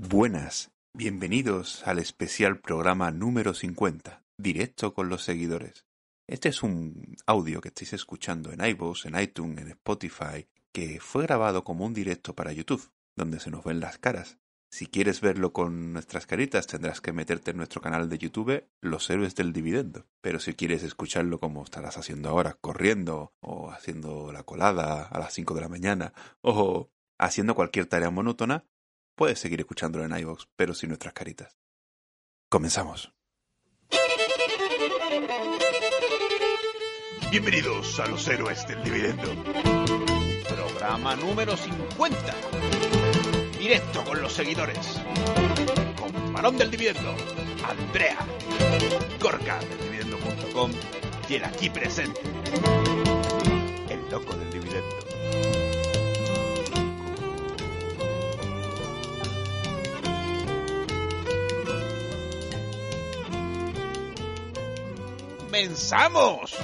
Buenas, bienvenidos al especial programa número 50, directo con los seguidores. Este es un audio que estáis escuchando en iVoox, en iTunes, en Spotify, que fue grabado como un directo para YouTube, donde se nos ven las caras. Si quieres verlo con nuestras caritas, tendrás que meterte en nuestro canal de YouTube, Los Héroes del Dividendo. Pero si quieres escucharlo como estarás haciendo ahora, corriendo, o haciendo la colada a las 5 de la mañana, o haciendo cualquier tarea monótona, puedes seguir escuchándolo en iVoox, pero sin nuestras caritas. Comenzamos. Bienvenidos a los héroes del dividendo. Programa número 50. Directo con los seguidores. Con Varón del Dividendo, Andrea, Gorka del dividendo.com y el aquí presente. El loco del dividendo. ¡Comenzamos!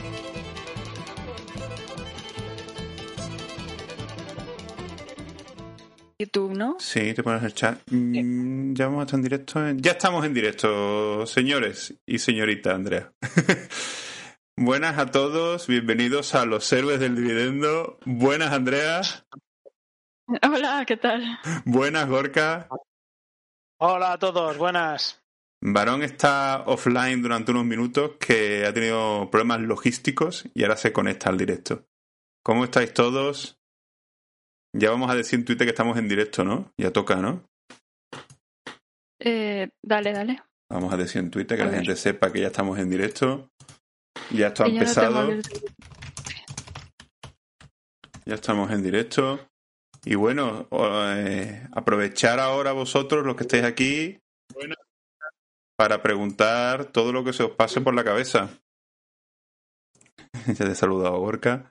YouTube, ¿no? Sí, te pones el chat. Mm, ya vamos a estar en directo. en- Ya estamos en directo, señores y señorita Andrea. Buenas a todos, bienvenidos a los héroes del dividendo. Buenas, Andrea. Hola, ¿qué tal? Buenas, Gorka. Hola a todos, buenas. Varón está offline durante unos minutos que ha tenido problemas logísticos y ahora se conecta al directo. ¿Cómo estáis todos? Ya vamos a decir en Twitter que estamos en directo, ¿no? Ya toca, ¿no? Eh, dale, dale. Vamos a decir en Twitter que A la ver. gente sepa que ya estamos en directo. Ya esto ha no empezado. Ya estamos en directo. Y bueno, eh, aprovechar ahora vosotros, los que estáis aquí, para preguntar todo lo que se os pase por la cabeza. ya te he saludado, Gorka.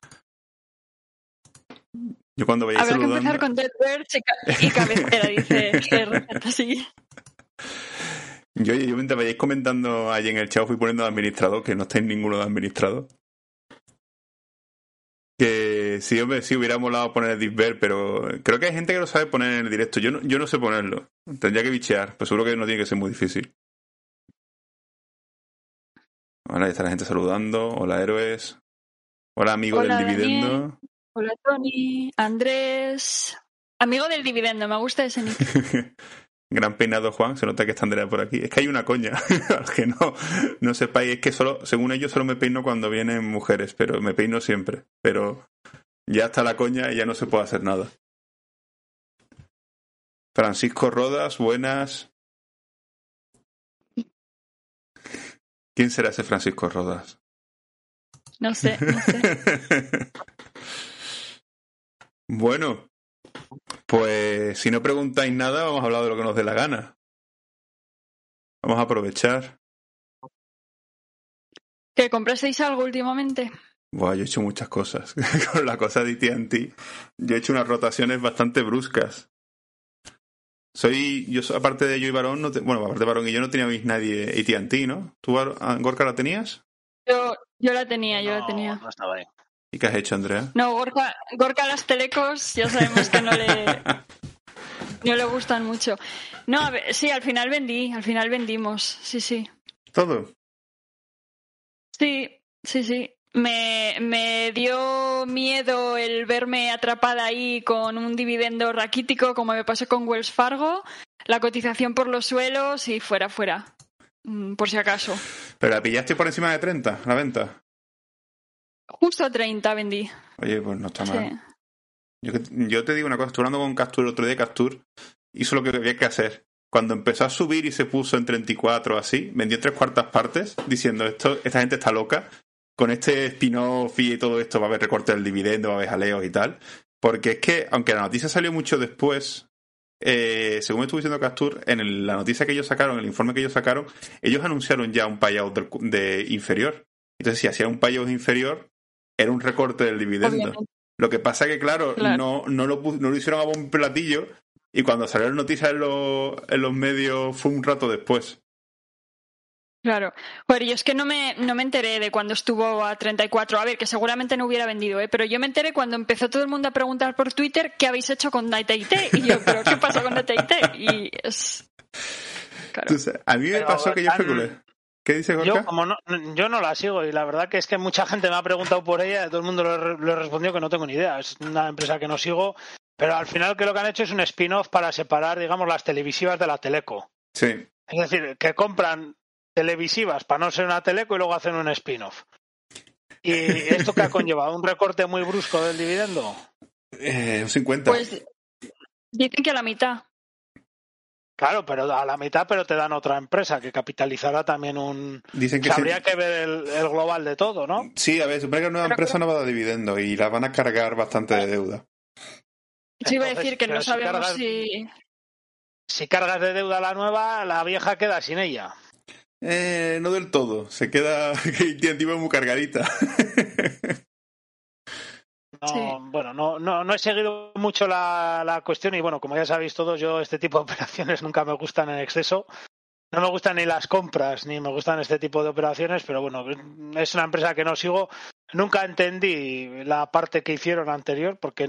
Yo cuando vayáis Habrá que saludando... empezar con Dead Birds y, ca- y cabecera, dice así. Yo, yo mientras vayáis comentando ahí en el chat, fui poniendo de administrador, que no estáis ninguno de administrador. Que sí, hombre, sí hubiera molado poner el disver, pero creo que hay gente que lo sabe poner en el directo. Yo no, yo no sé ponerlo. Tendría que bichear, pues seguro que no tiene que ser muy difícil. Hola, ahí está la gente saludando. Hola, héroes. Hola, amigo Hola, del dividendo. Hola, Tony, Andrés. Amigo del dividendo, me gusta ese nick. Gran peinado, Juan. Se nota que está Andrea por aquí. Es que hay una coña. Al que no, no sepáis, es que solo, según ellos, solo me peino cuando vienen mujeres, pero me peino siempre. Pero ya está la coña y ya no se puede hacer nada. Francisco Rodas, buenas. ¿Quién será ese Francisco Rodas? No sé, no sé. bueno, pues si no preguntáis nada, vamos a hablar de lo que nos dé la gana. Vamos a aprovechar. ¿Que comprasteis algo últimamente? Buah, yo he hecho muchas cosas. Con la cosa de AT&T, yo he hecho unas rotaciones bastante bruscas. Soy, yo aparte de yo y Varón, no te- bueno, aparte de Varón y yo no teníamos nadie AT&T, ¿no? ¿Tú, Gorka, la tenías? Yo, yo la tenía, yo la tenía. No estaba ahí. ¿Y qué has hecho, Andrea? No, Gorka, Gorka las telecos ya sabemos que no le, no le gustan mucho. No, a ver, sí, al final vendí, al final vendimos, sí, sí. Todo. Sí, sí, sí. Me, me dio miedo el verme atrapada ahí con un dividendo raquítico, como me pasó con Wells Fargo, la cotización por los suelos y fuera, fuera. Mm, Por si acaso. ¿Pero la pillaste por encima de 30, la venta? Justo 30 vendí. Oye, pues no está Sí. mal. Yo te digo una cosa, estuve hablando con Castur el otro día, Castur hizo lo que había que hacer. Cuando empezó a subir y se puso en 34 así, vendió tres cuartas partes diciendo esto, esta gente está loca. Con este spin-off y todo esto va a haber recorte del dividendo, va a haber jaleos y tal. Porque es que, aunque la noticia salió mucho después, eh, según estuvo diciendo Castur, en la noticia que ellos sacaron, el informe que ellos sacaron, ellos anunciaron ya un payout de, inferior. Entonces, si hacía un payout inferior, era un recorte del dividendo. Lo que pasa que, claro, No, no, lo, no lo hicieron a un platillo y cuando salió la noticia en los medios fue un rato después. Claro. Bueno, yo es que no me, no me enteré de cuando estuvo a 34. A ver, que seguramente no hubiera vendido, ¿eh? Pero yo me enteré cuando empezó todo el mundo a preguntar por Twitter qué habéis hecho con NetIT. Y yo, ¿pero qué pasa con NetIT? Y es... Claro. a mí me pasó que yo especulé. ¿Qué dice Gorka? Yo, como no, yo no la sigo y la verdad que es que mucha gente me ha preguntado por ella y todo el mundo le, he respondido que no tengo ni idea. Es una empresa que no sigo, pero al final que lo que han hecho es un spin-off para separar, digamos, las televisivas de la teleco. Sí. Es decir, que compran televisivas para no ser una teleco y luego hacen un spin-off. ¿Y esto qué ha conllevado? ¿Un recorte muy brusco del dividendo? Eh, un 50. Pues dicen que a la mitad. Claro, pero a la mitad, pero te dan otra empresa que capitalizará también un. Dicen que habría que ver el, global de todo, ¿no? Sí, a ver, supone que la nueva empresa no va a dar dividendo y la van a cargar bastante de deuda. Sí, iba a decir que no sabemos si. Si cargas de deuda la nueva, la vieja queda sin ella. Eh, no del todo. Se queda que muy cargadita. Bueno, no, no, no he seguido mucho la, la, cuestión y bueno, como ya sabéis todos, yo este tipo de operaciones nunca me gustan en exceso. No me gustan ni las compras, ni me gustan este tipo de operaciones, pero bueno, es una empresa que no sigo. Nunca entendí la parte que hicieron anterior, porque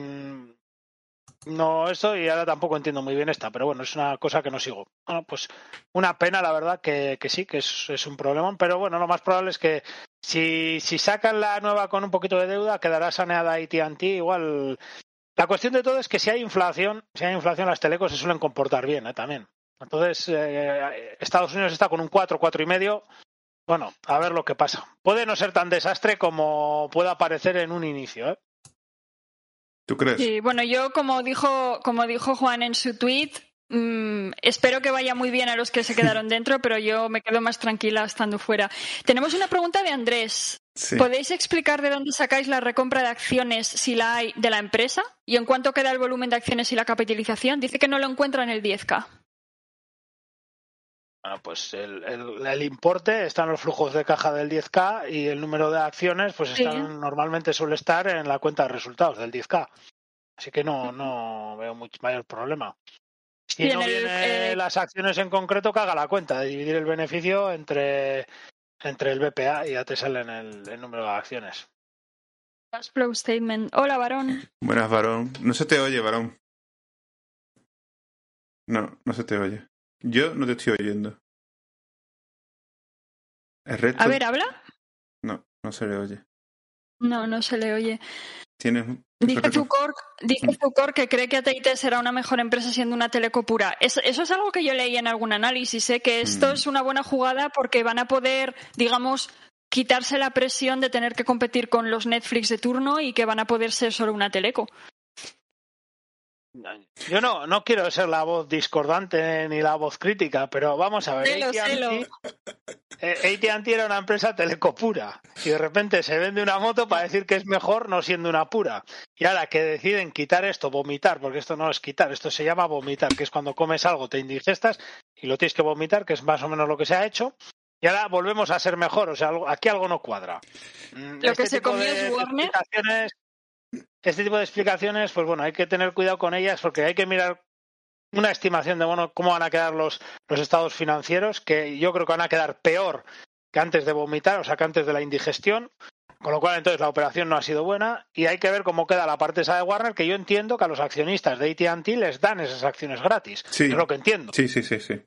no eso y ahora tampoco entiendo muy bien esta, pero bueno, es una cosa que no sigo. Bueno, pues una pena, la verdad, que, sí, que es, es, un problema, pero bueno, lo más probable es que si, si sacan la nueva con un poquito de deuda, quedará saneada AT&T, igual... La cuestión de todo es que si hay inflación, si hay inflación, las telecos se suelen comportar bien, ¿eh? también. Entonces, eh, Estados Unidos está con un 4, 4 y medio. Bueno, a ver lo que pasa. Puede no ser tan desastre como pueda parecer en un inicio, ¿eh? ¿Tú crees? Sí, bueno, yo como dijo, como dijo Juan en su tweet, mm, espero que vaya muy bien a los que se quedaron dentro, pero yo me quedo más tranquila estando fuera. Tenemos una pregunta de Andrés. ¿Podéis explicar de dónde sacáis la recompra de acciones, si la hay, de la empresa? ¿Y en cuánto queda el volumen de acciones y la capitalización? Dice que no lo encuentra en el 10K. Bueno, pues el, el, importe está en los flujos de caja del 10K y el número de acciones pues están, normalmente suele estar en la cuenta de resultados del 10K. Así que no, no veo mucho mayor problema. Si no viene eh, las acciones en concreto, que haga la cuenta de dividir el beneficio entre, entre el BPA y ya te salen el, el número de acciones. statement. Hola, varón. Buenas, varón. No se te oye, varón. No, no se te oye. Yo no te estoy oyendo. A ver, ¿habla? No, no se le oye. No, no se le oye. Tienes... Dice Zucor, dice mm. que cree que AT&T será una mejor empresa siendo una teleco pura. Eso, es algo que yo leí en algún análisis, sé ¿eh? que esto mm. es una buena jugada porque van a poder, digamos, quitarse la presión de tener que competir con los Netflix de turno y que van a poder ser solo una teleco. Yo no, no quiero ser la voz discordante ni la voz crítica, pero vamos a ver. AT&T eh, era una empresa teleco pura y de repente se vende una moto para decir que es mejor no siendo una pura. Y ahora que deciden quitar esto, vomitar, porque esto no es quitar, esto se llama vomitar, que es cuando comes algo, te indigestas y lo tienes que vomitar, que es más o menos lo que se ha hecho. Y ahora volvemos a ser mejor, o sea, aquí algo no cuadra. Mm, lo que este se comió es Warner este tipo de explicaciones, pues bueno, hay que tener cuidado con ellas porque hay que mirar una estimación de bueno, cómo van a quedar los, los estados financieros, que yo creo que van a quedar peor que antes de vomitar, o sea, que antes de la indigestión. Con lo cual, entonces, la operación no ha sido buena y hay que ver cómo queda la parte esa de Warner, que yo entiendo que a los accionistas de AT&T les dan esas acciones gratis. Sí. Es lo que entiendo. Sí, sí, sí, sí.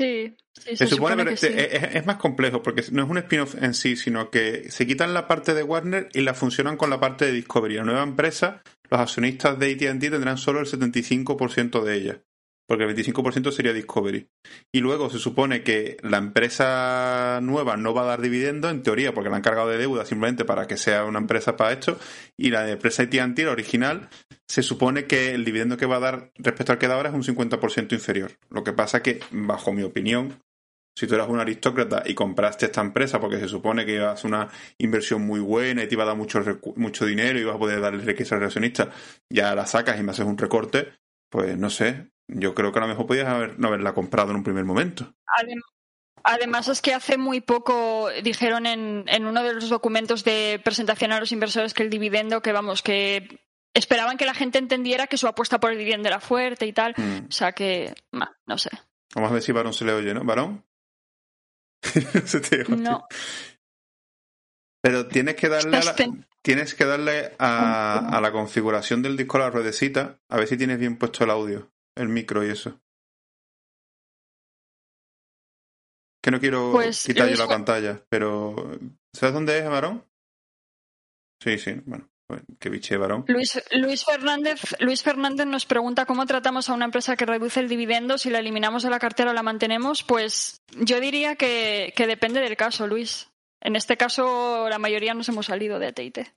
Sí, se, supone, que es, más complejo porque no es un spin-off en sí, sino que se quitan la parte de Warner y la funcionan con la parte de Discovery. La nueva empresa, los accionistas de AT&T tendrán solo el 75% de ella, porque el 25% sería Discovery. Y luego se supone que la empresa nueva no va a dar dividendo, en teoría, porque la han cargado de deuda simplemente para que sea una empresa para esto, y la empresa AT&T, la original, se supone que el dividendo que va a dar respecto al que da ahora es un 50% inferior. Lo que pasa que, bajo mi opinión, si tú eras un aristócrata y compraste esta empresa porque se supone que ibas a una inversión muy buena y te iba a dar mucho, mucho dinero y ibas a poder darle riqueza al accionista, ya la sacas y me haces un recorte, pues no sé. Yo creo que a lo mejor podías haber, no haberla comprado en un primer momento. Adem- Además es que hace muy poco dijeron en, en uno de los documentos de presentación a los inversores que el dividendo, que vamos, que esperaban que la gente entendiera que su apuesta por el dividendo era fuerte y tal. Mm. O sea que, no sé. Vamos a ver si Varón se le oye, ¿no? ¿Varón? Se te oye. No. Pero tienes que darle a la, tienes que darle a, a la configuración del disco a la ruedecita, a ver si tienes bien puesto el audio, el micro y eso. Que no quiero Pues, quitar yo la pantalla, pero ¿sabes dónde es, Varón? Sí, sí, bueno, pues, que biche, Varón. Luis, Luis, Fernández, Luis Fernández nos pregunta cómo tratamos a una empresa que reduce el dividendo, si la eliminamos de la cartera o la mantenemos. Pues yo diría que, que depende del caso, Luis. En este caso, la mayoría nos hemos salido de AT&T.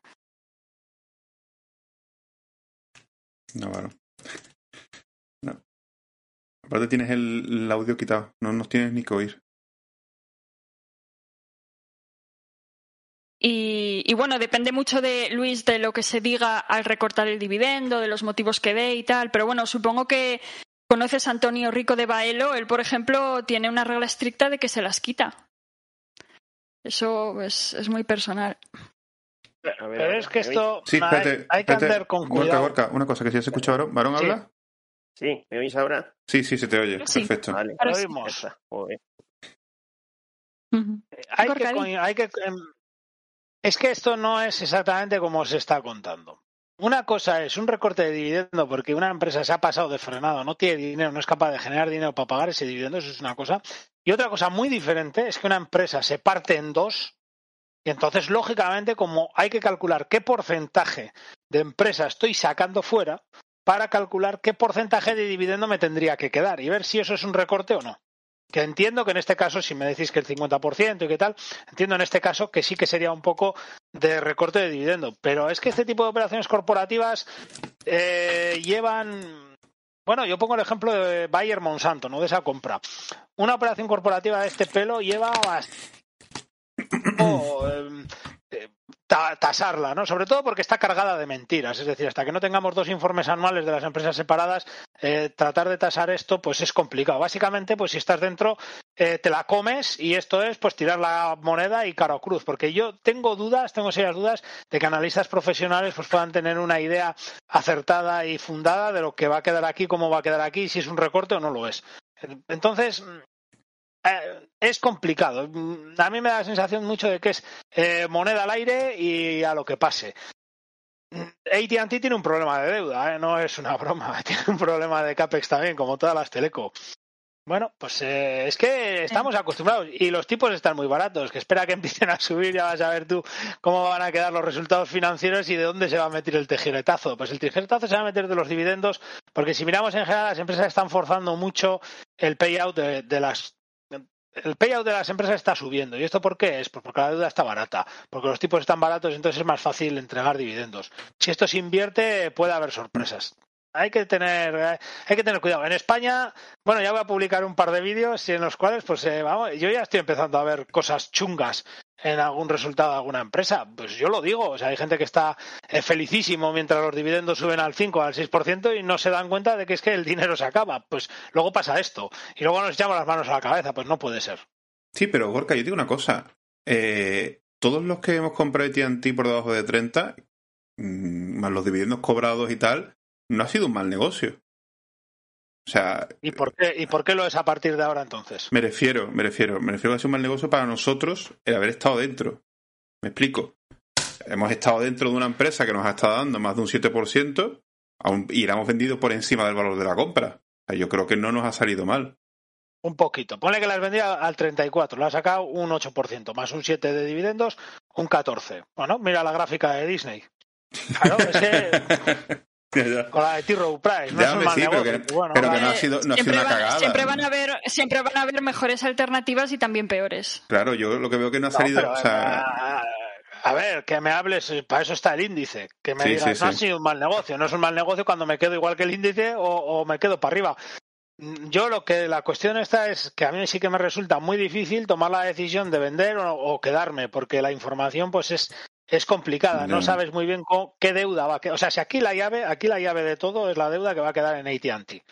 No, Varón. No. Aparte tienes el, el audio quitado, no nos tienes ni que oír. Y, y bueno, depende mucho de Luis de lo que se diga al recortar el dividendo, de los motivos que dé y tal. Pero bueno, supongo que conoces a Antonio Rico de Baelo. Él, por ejemplo, tiene una regla estricta de que se las quita. Eso es, es muy personal. Pero es que esto Sí, hay- espérate. hay, que espérate. andar con Gorka, cuidado. Gorka, una cosa que si ya se escucha Varón. ¿Varón Sí. habla? Sí, ¿me oís ahora? Sí, sí, se te oye. Sí. Perfecto. Vale. Ahora sí. Oímos. Ujú. Hay que, hay que- es que esto no es exactamente como se está contando. Una cosa es un recorte de dividendo porque una empresa se ha pasado de frenado, no tiene dinero, no es capaz de generar dinero para pagar ese dividendo, eso es una cosa. Y otra cosa muy diferente es que una empresa se parte en dos y entonces, lógicamente, como hay que calcular qué porcentaje de empresa estoy sacando fuera para calcular qué porcentaje de dividendo me tendría que quedar y ver si eso es un recorte o no. Que entiendo que en este caso, si me decís que el 50% y qué tal, entiendo en este caso que sí que sería un poco de recorte de dividendo. Pero es que este tipo de operaciones corporativas eh, llevan. Bueno, yo pongo el ejemplo de Bayer Monsanto, ¿no? De esa compra. Una operación corporativa de este pelo lleva tasarla, ¿no? Sobre todo porque está cargada de mentiras. Es decir, hasta que no tengamos dos informes anuales de las empresas separadas, eh, tratar de tasar esto, pues es complicado. Básicamente, pues si estás dentro, eh, te la comes y esto es, pues tirar la moneda y cara o cruz. Porque yo tengo dudas, tengo serias dudas de que analistas profesionales pues puedan tener una idea acertada y fundada de lo que va a quedar aquí, cómo va a quedar aquí, si es un recorte o no lo es. Entonces, eh, es complicado. Mm, A mí me da la sensación mucho de que es eh, moneda al aire y a lo que pase. Mm, AT&T tiene un problema de deuda, ¿eh? no es una broma. Tiene un problema de capex también, como todas las teleco. Bueno, pues eh, es que estamos acostumbrados y los tipos están muy baratos. Que espera que empiecen a subir, ya vas a ver tú cómo van a quedar los resultados financieros y de dónde se va a meter el tijeretazo. Pues el tijeretazo se va a meter de los dividendos, porque si miramos en general, las empresas están forzando mucho el payout de, de las el payout de las empresas está subiendo. ¿Y esto por qué? Es pues porque la deuda está barata, porque los tipos están baratos, entonces es más fácil entregar dividendos. Si esto se invierte, puede haber sorpresas. Hay que tener, hay que tener cuidado. En España, bueno, ya voy a publicar un par de vídeos en los cuales, pues, eh, vamos, yo ya estoy empezando a ver cosas chungas en algún resultado de alguna empresa. Pues yo lo digo, o sea, hay gente que está eh, felicísimo mientras los dividendos suben al 5 o al 6% y no se dan cuenta de que es que el dinero se acaba. Pues luego pasa esto y luego nos echamos las manos a la cabeza, pues no puede ser. Sí, pero Gorka, yo digo una cosa. Eh, todos los que hemos comprado AT&T por debajo de 30, mm, más los dividendos cobrados y tal, no ha sido un mal negocio. O sea, ¿Y por qué, y por qué lo es a partir de ahora entonces? me refiero, me refiero, me refiero a que sido un mal negocio para nosotros el haber estado dentro. Me explico. Hemos estado dentro de una empresa que nos ha estado dando más de un 7% aún- y la hemos vendido por encima del valor de la compra. O sea, yo creo que no nos ha salido mal. Un poquito. Ponle que las vendía al 34, lo ha sacado un 8%, más un 7 de dividendos, un 14. Bueno, mira la gráfica de Disney. Claro, es ya. con la de T-Row Price, no Ya, es un hombre, mal sí, pero negocio. que- Bueno, pero vale. que no ha sido, no ha sido siempre, una van, cagada. siempre van a haber, siempre van a haber mejores alternativas y también peores. Claro, yo lo que veo que no ha No, salido. pero, o sea, a, a ver, que me hables, eh, para eso está el índice. Que me Sí, digas, sí, no ha sido un mal negocio. No es un mal negocio cuando me quedo igual que el índice o, o me quedo para arriba. Yo lo que la cuestión esta es que a mí sí que me resulta muy difícil tomar la decisión de vender o, o quedarme, porque la información pues es es complicada, no sabes muy bien cómo- qué deuda va a quedar. O sea, si aquí la llave, aquí la llave de todo es la deuda que va a quedar en AT&T.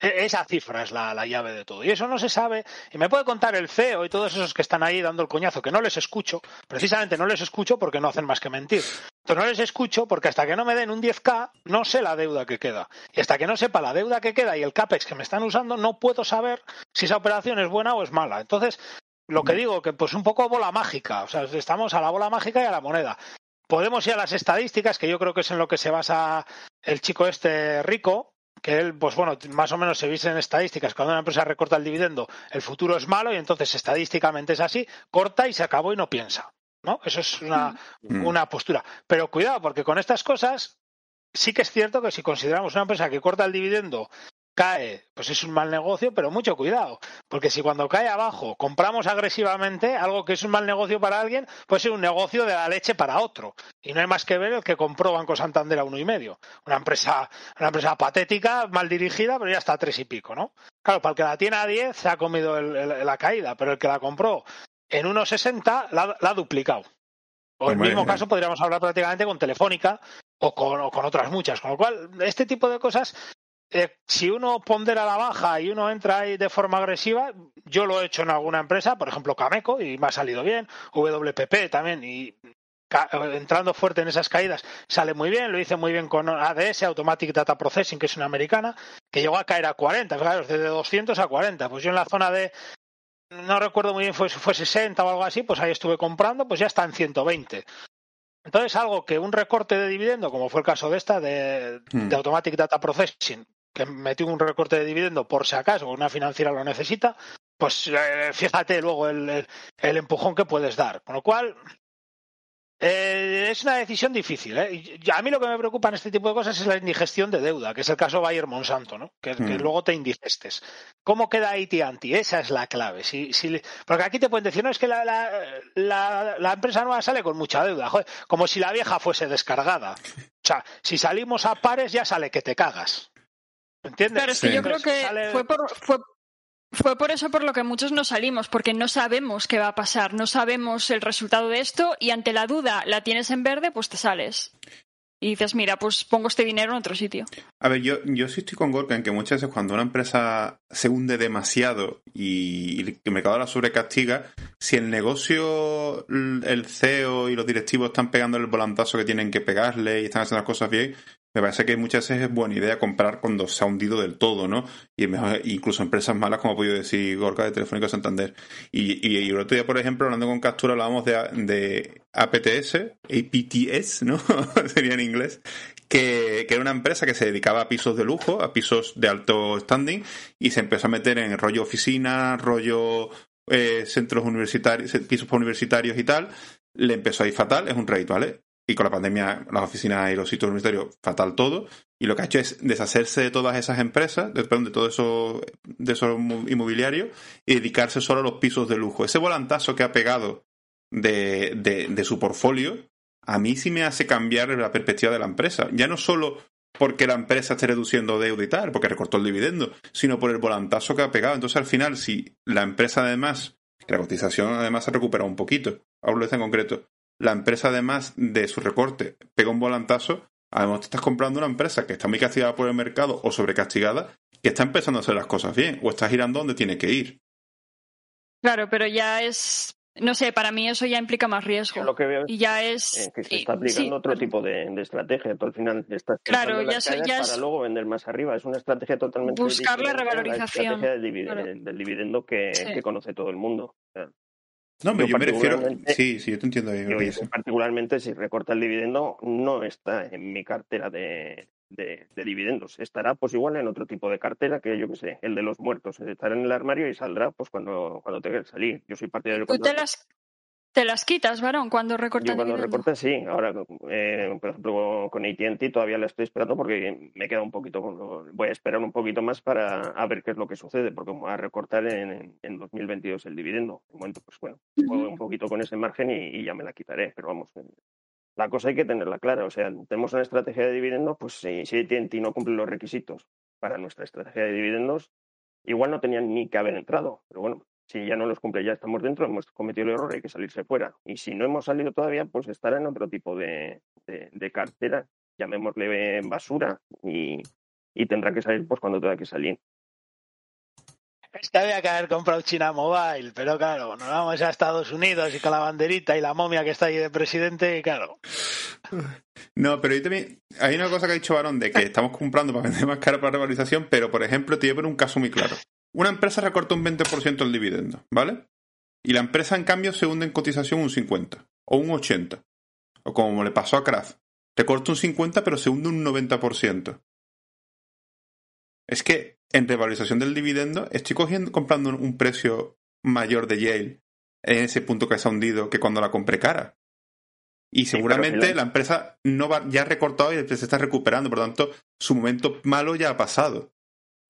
E- Esa cifra es la, la llave de todo. Y eso no se sabe. Y me puede contar el CEO y todos esos que están ahí dando el coñazo, que no les escucho. Precisamente no les escucho porque no hacen más que mentir. Entonces no les escucho porque hasta que no me den un 10K no sé la deuda que queda. Y hasta que no sepa la deuda que queda y el CAPEX que me están usando, no puedo saber si esa operación es buena o es mala. Entonces, lo que digo, que pues un poco bola mágica. O sea, estamos a la bola mágica y a la moneda. Podemos ir a las estadísticas, que yo creo que es en lo que se basa el chico este rico, que él, pues bueno, más o menos se dice en estadísticas, cuando una empresa recorta el dividendo, el futuro es malo y entonces estadísticamente es así, corta y se acabó y no piensa. ¿no? Eso es una, Mm. una postura. Pero cuidado, porque con estas cosas sí que es cierto que si consideramos una empresa que corta el dividendo cae, pues es un mal negocio, pero mucho cuidado, porque si cuando cae abajo compramos agresivamente algo que es un mal negocio para alguien, puede ser un negocio de la leche para otro. Y no hay más que ver el que compró Banco Santander a uno y medio. Una empresa, una empresa patética, mal dirigida, pero ya está a tres y pico, ¿no? Claro, para el que la tiene a 10 se ha comido el- el- la caída, pero el que la compró en 1,60 la, la ha duplicado. O en el mismo caso podríamos hablar prácticamente con Telefónica o con, o con otras muchas. Con lo cual, este tipo de cosas, eh, si uno pondera la baja y uno entra ahí de forma agresiva, yo lo he hecho en alguna empresa, por ejemplo Cameco, y me ha salido bien, WPP también, y ca- entrando fuerte en esas caídas sale muy bien, lo hice muy bien con ADS, Automatic Data Processing, que es una americana, que llegó a caer a 40, claro, desde 200 a 40. Pues yo en la zona de, no recuerdo muy bien, fue, fue 60 o algo así, pues ahí estuve comprando, pues ya está en 120. Entonces, algo que un recorte de dividendo, como fue el caso de esta, de, Hmm. de Automatic Data Processing, que metió un recorte de dividendo por si acaso una financiera lo necesita, pues eh, fíjate luego el, el- el empujón que puedes dar. Con lo cual, eh, es una decisión difícil. ¿eh? A mí lo que me preocupa en este tipo de cosas es la indigestión de deuda, que es el caso Bayer Monsanto, ¿no? que, que Mm. luego te indigestes. ¿Cómo queda AT&T? Esa es la clave. Si, si, porque aquí te pueden decir, no, es que la, la, la- la empresa nueva sale con mucha deuda, joder, como si la vieja fuese descargada. O sea, si salimos a pares ya sale que te cagas. ¿Entiendes? Claro, es que Sí. yo creo que sale- fue por, fue, fue por eso por lo que muchos no salimos, porque no sabemos qué va a pasar, no sabemos el resultado de esto y ante la duda la tienes en verde, pues te sales. Y dices, mira, pues pongo este dinero en otro sitio. A ver, yo, yo sí estoy con Gorka en que muchas veces cuando una empresa se hunde demasiado y y el mercado la sobrecastiga, si el negocio, el CEO y los directivos están pegando el volantazo que tienen que pegarle y están haciendo las cosas bien, me parece que muchas veces es buena idea comprar cuando se ha hundido del todo, ¿no? Y mejor, incluso empresas malas, como ha podido decir Gorka de Telefónica Santander. Y, y, el otro día, por ejemplo, hablando con Captura, hablábamos de, de APTS, APTS, ¿no? Sería en inglés, que, que era una empresa que se dedicaba a pisos de lujo, a pisos de alto standing, y se empezó a meter en rollo oficina, rollo eh, centros universitarios, pisos universitarios y tal. Le empezó a ir fatal, es un rate, ¿vale? Y con la pandemia, las oficinas y los sitios universitarios, fatal todo. Y lo que ha hecho es deshacerse de todas esas empresas, de, de todo eso, de esos inmobiliarios, y dedicarse solo a los pisos de lujo. Ese volantazo que ha pegado de, de, su portfolio, a mí sí me hace cambiar la perspectiva de la empresa. Ya no solo porque la empresa esté reduciendo deuda y tal, porque recortó el dividendo, sino por el volantazo que ha pegado. Entonces, al final, si la empresa además, que la cotización además se ha recuperado un poquito, hablo de en concreto, la empresa además de su recorte pega un volantazo, además te estás comprando una empresa que está muy castigada por el mercado o sobrecastigada, que está empezando a hacer las cosas bien, o está girando donde tiene que ir. Claro, pero ya es, no sé, para mí eso ya implica más riesgo. lo que veo Y ya es... es que se está aplicando sí, otro pero- tipo de, de estrategia. Tú al final estás Claro, ya para es- luego vender más arriba. Es una estrategia totalmente Buscar la revalorización, estrategia del, claro. del dividendo que, Sí. que conoce todo el mundo. O sea, No, pero Yo yo, me refiero. Sí, sí, yo te entiendo yo, yo particularmente, si recorta el dividendo, no está en mi cartera de, de- de dividendos. Estará pues igual en otro tipo de cartera que yo que sé, el de los muertos. Estará en el armario y saldrá pues cuando, cuando tenga que salir. Yo soy partidario Tú cuando- te las, te las quitas, varón, cuando Yo recortan cuando dividendo. recorta sí, ahora eh, por ejemplo con AT&T todavía la estoy esperando porque me queda un poquito, voy a esperar un poquito más para a ver qué es lo que sucede porque va a recortar en, en 2022 el dividendo. De momento pues bueno, juego un poquito con ese margen y, y ya me la quitaré, pero vamos, eh, la cosa hay que tenerla clara, o sea, tenemos una estrategia de dividendos, pues si, si AT&T no cumple los requisitos para nuestra estrategia de dividendos, igual no tenían ni que haber entrado, pero bueno, Si ya no los cumple, ya estamos dentro, hemos cometido el error, hay que salirse fuera. Y si no hemos salido todavía, pues estará en otro tipo de, de, cartera, llamémosle basura, y, y tendrá que salir pues cuando tenga que salir. Es que había que haber comprado China Mobile, pero claro, nos vamos a Estados Unidos y con la banderita y la momia que está ahí de presidente, claro. No, pero yo también. Hay una cosa que ha dicho Barón de que estamos comprando para vender más caro para la revalorización, pero por ejemplo, te voy a poner un caso muy claro. Una empresa recorta un 20% el dividendo, ¿vale? Y la empresa, en cambio, se hunde en cotización un 50 o un 80. O como le pasó a Kraft. Recorta un 50, pero se hunde un 90%. Es que en revalorización del dividendo, estoy cogiendo, comprando un precio mayor de Yale en ese punto que se ha hundido que cuando la compré cara. Y seguramente la empresa no va, ya ha recortado y se está recuperando, por lo tanto, su momento malo ya ha pasado.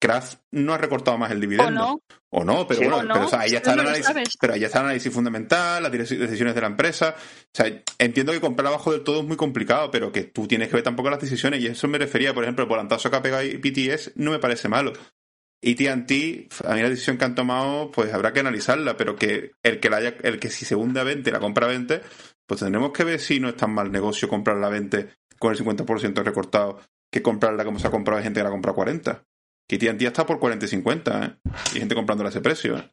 Kraft no ha recortado más el dividendo. O no. pero bueno, pero, ahí está el análisis, pero ahí está el análisis fundamental, las decisiones de la empresa. O sea, entiendo que comprar abajo del todo es muy complicado, pero que tú tienes que ver tampoco las decisiones. Y eso me refería, por ejemplo, el volantazo que ha pegado PTS no me parece malo. AT&T, a mí la decisión que han tomado, pues habrá que analizarla, pero que el que, la haya, el que si se hunde a 20 la compra a 20, pues tendremos que ver si no es tan mal negocio comprarla a 20 con el 50% recortado que comprarla como se ha comprado hay gente que la compra a 40. Que AT&T está por 40 y 50, ¿eh? Y gente comprándola a ese precio, ¿eh?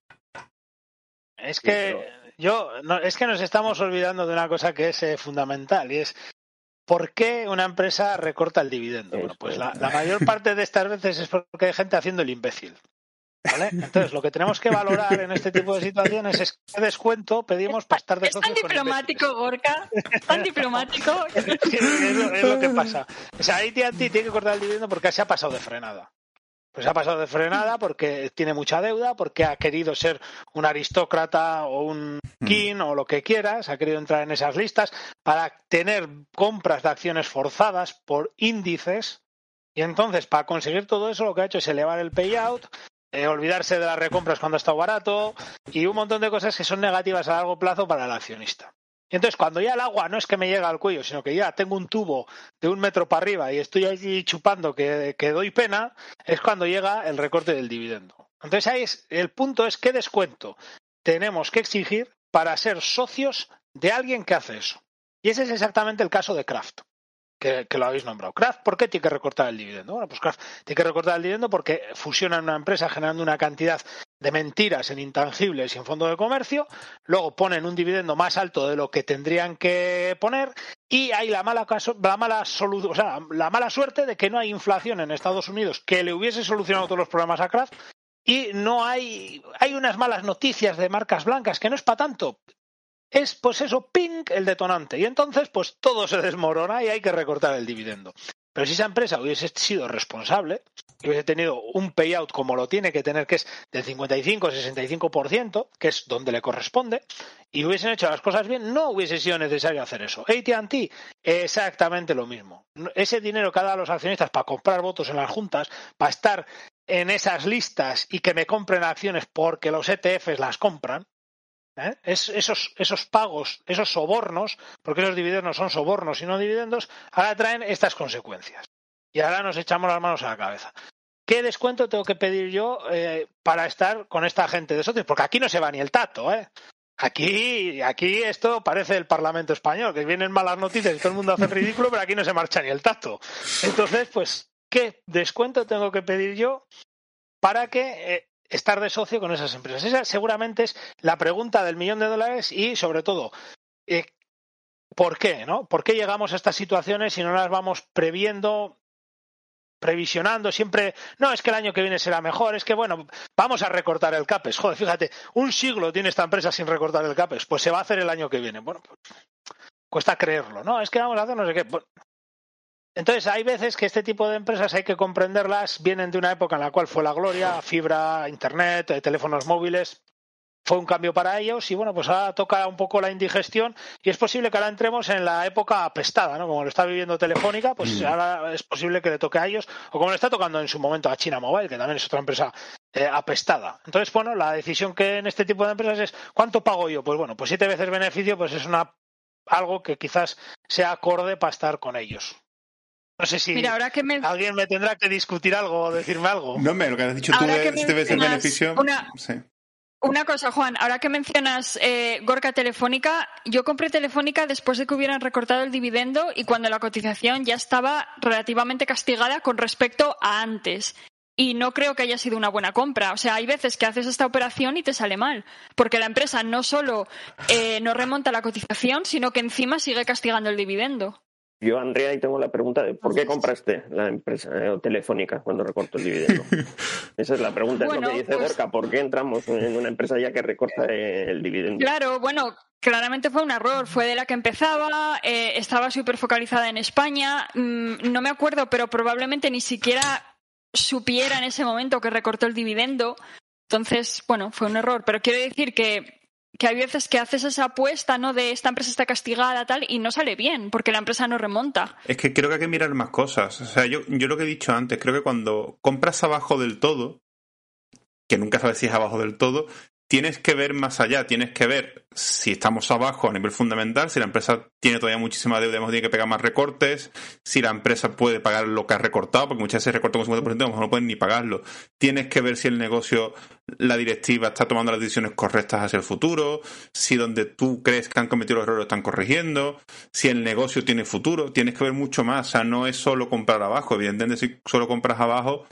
Es que yo, no, es que nos estamos olvidando de una cosa que es eh, fundamental y es ¿Por qué una empresa recorta el dividendo? Bueno, pues la, mayor parte de estas veces es porque hay gente haciendo el imbécil. ¿Vale? Entonces, lo que tenemos que valorar en este tipo de situaciones es qué descuento pedimos para estar de Es tan diplomático, Gorka. Es tan diplomático. es, lo que pasa. O sea, ahí tiene que cortar el dividendo porque se ha pasado de frenada. Pues ha pasado de frenada porque tiene mucha deuda, porque ha querido ser un aristócrata o un mm. king o lo que quieras, ha querido entrar en esas listas para tener compras de acciones forzadas por índices. Y entonces, para conseguir todo eso, lo que ha hecho es elevar el payout, eh, olvidarse de las recompras cuando ha estado barato y un montón de cosas que son negativas a largo plazo para el accionista. Y entonces cuando ya el agua no es que me llega al cuello, sino que ya tengo un tubo de un metro para arriba y estoy allí chupando que, que doy pena, es cuando llega el recorte del dividendo. Entonces ahí es, el punto es qué descuento tenemos que exigir para ser socios de alguien que hace eso. Y ese es exactamente el caso de Kraft que, lo habéis nombrado. Kraft, ¿por qué tiene que recortar el dividendo? Bueno, pues Kraft tiene que recortar el dividendo porque fusiona una empresa generando una cantidad de mentiras en intangibles y en fondo de comercio, luego ponen un dividendo más alto de lo que tendrían que poner y hay la mala, la mala, la mala suerte de que no hay inflación en Estados Unidos que le hubiese solucionado todos los problemas a Kraft y no hay, hay unas malas noticias de marcas blancas que no es para tanto es pues eso, ping, el detonante. Y entonces pues todo se desmorona y hay que recortar el dividendo. Pero si esa empresa hubiese sido responsable y hubiese tenido un payout como lo tiene que tener, que es del 55-65%, que es donde le corresponde, y hubiesen hecho las cosas bien, no hubiese sido necesario hacer eso. ATT, exactamente lo mismo. Ese dinero que ha dado a los accionistas para comprar votos en las juntas, para estar en esas listas y que me compren acciones porque los ETFs las compran, ¿eh? Es, esos, esos pagos, esos sobornos, porque esos dividendos son sobornos y no dividendos, ahora traen estas consecuencias. Y ahora nos echamos las manos a la cabeza. ¿Qué descuento tengo que pedir yo eh, para estar con esta gente de socios? Porque aquí no se va ni el tato, ¿eh? Aquí, aquí esto parece el Parlamento español, que vienen malas noticias y todo el mundo hace ridículo, pero aquí no se marcha ni el tato. Entonces, pues, ¿qué descuento tengo que pedir yo para que eh, estar de socio con esas empresas? Esa seguramente es la pregunta del millón de dólares y, sobre todo, eh, ¿por qué? ¿no? ¿Por qué llegamos a estas situaciones si no las vamos previendo, previsionando siempre? No, es que el año que viene será mejor, es que, bueno, vamos a recortar el CAPES. Joder, fíjate, un siglo tiene esta empresa sin recortar el CAPES, pues se va a hacer el año que viene. Bueno, pues, cuesta creerlo, ¿no? Es que vamos a hacer no sé qué. Entonces, hay veces que este tipo de empresas hay que comprenderlas, vienen de una época en la cual fue la gloria, fibra, internet, eh, teléfonos móviles, fue un cambio para ellos y bueno, pues ahora toca un poco la indigestión y es posible que ahora entremos en la época apestada, ¿no? Como lo está viviendo Telefónica, pues mm. ahora es posible que le toque a ellos o como le está tocando en su momento a China Mobile, que también es otra empresa eh, apestada. Entonces, bueno, la decisión que en este tipo de empresas es ¿cuánto pago yo? Pues bueno, pues siete veces beneficio, pues es una algo que quizás sea acorde para estar con ellos. No sé si alguien me tendrá que discutir algo o decirme algo. No, me lo que has dicho tú es, este el beneficio. Una cosa, Juan, ahora que mencionas eh, Gorka Telefónica, yo compré Telefónica después de que hubieran recortado el dividendo y cuando la cotización ya estaba relativamente castigada con respecto a antes. Y no creo que haya sido una buena compra. O sea, hay veces que haces esta operación y te sale mal. Porque la empresa no solo eh, no remonta la cotización, sino que encima sigue castigando el dividendo. Yo, Andrea, ahí tengo la pregunta de ¿por qué compraste la empresa eh, telefónica cuando recortó el dividendo? Esa es la pregunta, es lo que dice pues ¿Por qué entramos en una empresa ya que recorta el dividendo? Claro, bueno, claramente fue un error. Fue de la que empezaba, eh, estaba súper focalizada en España. Mm, no me acuerdo, pero probablemente ni siquiera supiera en ese momento que recortó el dividendo. Entonces, bueno, fue un error. Pero quiero decir que que hay veces que haces esa apuesta, ¿no? De esta empresa está castigada, tal, y no sale bien, porque la empresa no remonta. Es que creo que hay que mirar más cosas. O sea, yo, yo lo que he dicho antes, creo que cuando compras abajo del todo, que nunca sabes si es abajo del todo, tienes que ver más allá, tienes que ver si estamos abajo a nivel fundamental, si la empresa tiene todavía muchísima deuda, tiene que pegar más recortes, si la empresa puede pagar lo que ha recortado, porque muchas veces recorta un 50%, a lo mejor no pueden ni pagarlo. Tienes que ver si el negocio, la directiva está tomando las decisiones correctas hacia el futuro, si donde tú crees que han cometido los errores lo están corrigiendo, si el negocio tiene futuro, tienes que ver mucho más, o sea, no es solo comprar abajo, evidentemente si solo compras abajo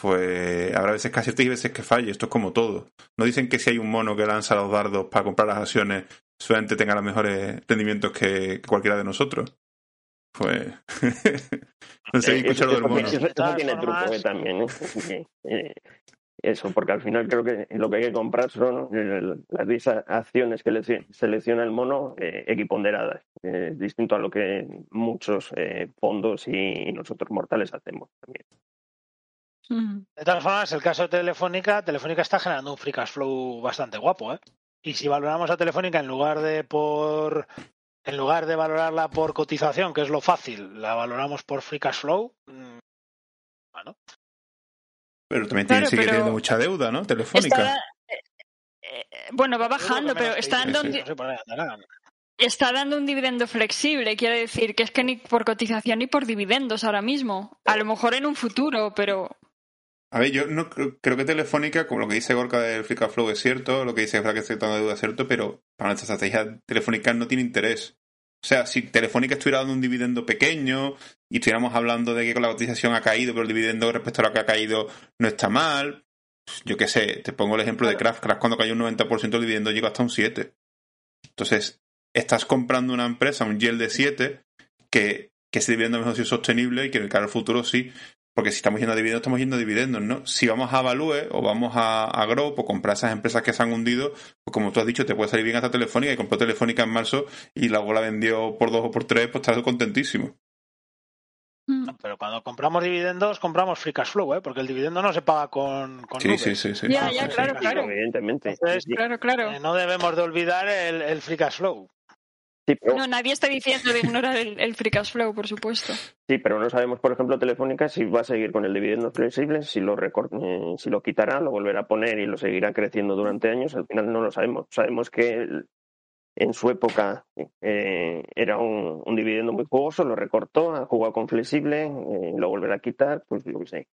pues habrá veces que aciertes y veces que falle. Esto es como todo. No dicen que si hay un mono que lanza los dardos para comprar las acciones, solamente tenga los mejores rendimientos que cualquiera de nosotros. Pues. no sé, escuchar del mono. Eso, tiene truco eh, también. ¿eh? eh, eso, porque al final creo que lo que hay que comprar son las acciones que selecciona el mono eh, equiponderadas, distinto a lo que muchos fondos y nosotros mortales hacemos también. De todas formas, el caso de Telefónica, Telefónica está generando un free cash flow bastante guapo, ¿eh? Y si valoramos a Telefónica en lugar de por en lugar de valorarla por cotización, que es lo fácil, la valoramos por free cash flow, mm, bueno. Pero también tiene, sigue teniendo mucha deuda, ¿no? Telefónica. Eh, eh, bueno, va bajando, pero está dando, un, está dando un dividendo flexible. Quiere decir que es que ni por cotización ni por dividendos ahora mismo. A lo mejor en un futuro, pero a ver, yo no creo, que Telefónica, como lo que dice Gorka del Free Flow es cierto, lo que dice Frank que está de duda es cierto, pero para nuestra estrategia Telefónica no tiene interés. O sea, si Telefónica estuviera dando un dividendo pequeño y estuviéramos hablando de que la cotización ha caído, pero el dividendo respecto a lo que ha caído no está mal, yo qué sé, te pongo el ejemplo de Kraft. Kraft cuando cayó un 90% el dividendo llegó hasta un 7. Entonces, estás comprando una empresa, un yield de 7, que, que ese dividendo mejor es sostenible y que en el cara futuro sí porque si estamos yendo a dividendos, estamos yendo a dividendos, ¿no? Si vamos a Value o vamos a, a Grow, pues comprar esas empresas que se han hundido, pues como tú has dicho, te puede salir bien hasta Telefónica y compró Telefónica en marzo y luego la vendió por dos o por tres, pues estás contentísimo. Mm. pero cuando compramos dividendos, compramos free cash flow, ¿eh? porque el dividendo no se paga con, con sí, sí, sí, sí, Ya, ya, claro, claro. Evidentemente. claro, claro. Eh, no debemos de olvidar el, el free cash flow. No, nadie está diciendo de ignorar el, free cash flow, por supuesto. Sí, pero no sabemos, por ejemplo, Telefónica si va a seguir con el dividendo flexible, si lo, eh, si lo quitará, lo volverá a poner y lo seguirá creciendo durante años. Al final no lo sabemos. Sabemos que en su época eh, era un, dividendo muy jugoso, lo recortó, ha jugado con flexible, eh, lo volverá a quitar, pues yo qué sé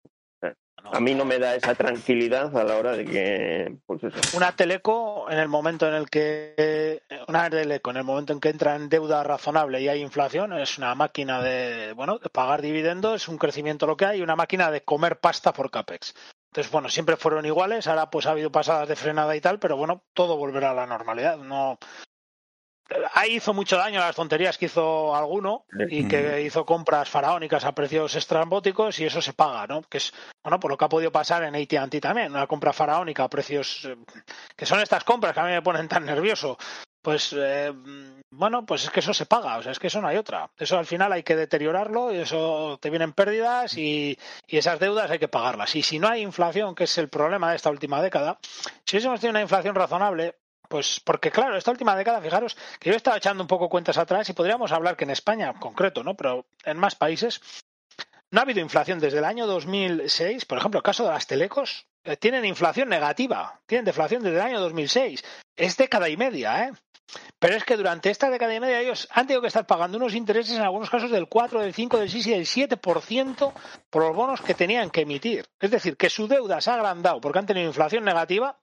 a mí no me da esa tranquilidad a la hora de que pues una teleco en el momento en el que una teleco en el momento en que entra en deuda razonable y hay inflación es una máquina de bueno de pagar dividendos es un crecimiento lo que hay una máquina de comer pasta por capex. Entonces bueno siempre fueron iguales ahora pues ha habido pasadas de frenada y tal pero bueno todo volverá a la normalidad. No ahí hizo mucho daño las tonterías que hizo alguno y que hizo compras faraónicas a precios estrambóticos y eso se paga, ¿no? Que es, bueno, por lo que ha podido pasar en AT&T también, una compra faraónica a precios eh, que son estas compras que a mí me ponen tan nervioso. Pues, eh, bueno, pues es que eso se paga, o sea, es que eso no hay otra. Eso al final hay que deteriorarlo y eso te vienen pérdidas y, y esas deudas hay que pagarlas. Y si no hay inflación, que es el problema de esta última década, si hubiésemos tenido una inflación razonable, pues porque claro, esta última década, fijaros que yo estaba echando un poco cuentas atrás y podríamos hablar que en España, concreto, ¿no? Pero en más países no ha habido inflación desde el año 2006. Por ejemplo, el caso de las telecos eh, tienen inflación negativa, tienen deflación desde el año 2006. Es década y media, ¿eh? Pero es que durante esta década y media ellos han tenido que estar pagando unos intereses en algunos casos del 4, del 5, del 6 y del 7% por los bonos que tenían que emitir. Es decir, que su deuda se ha agrandado porque han tenido inflación negativa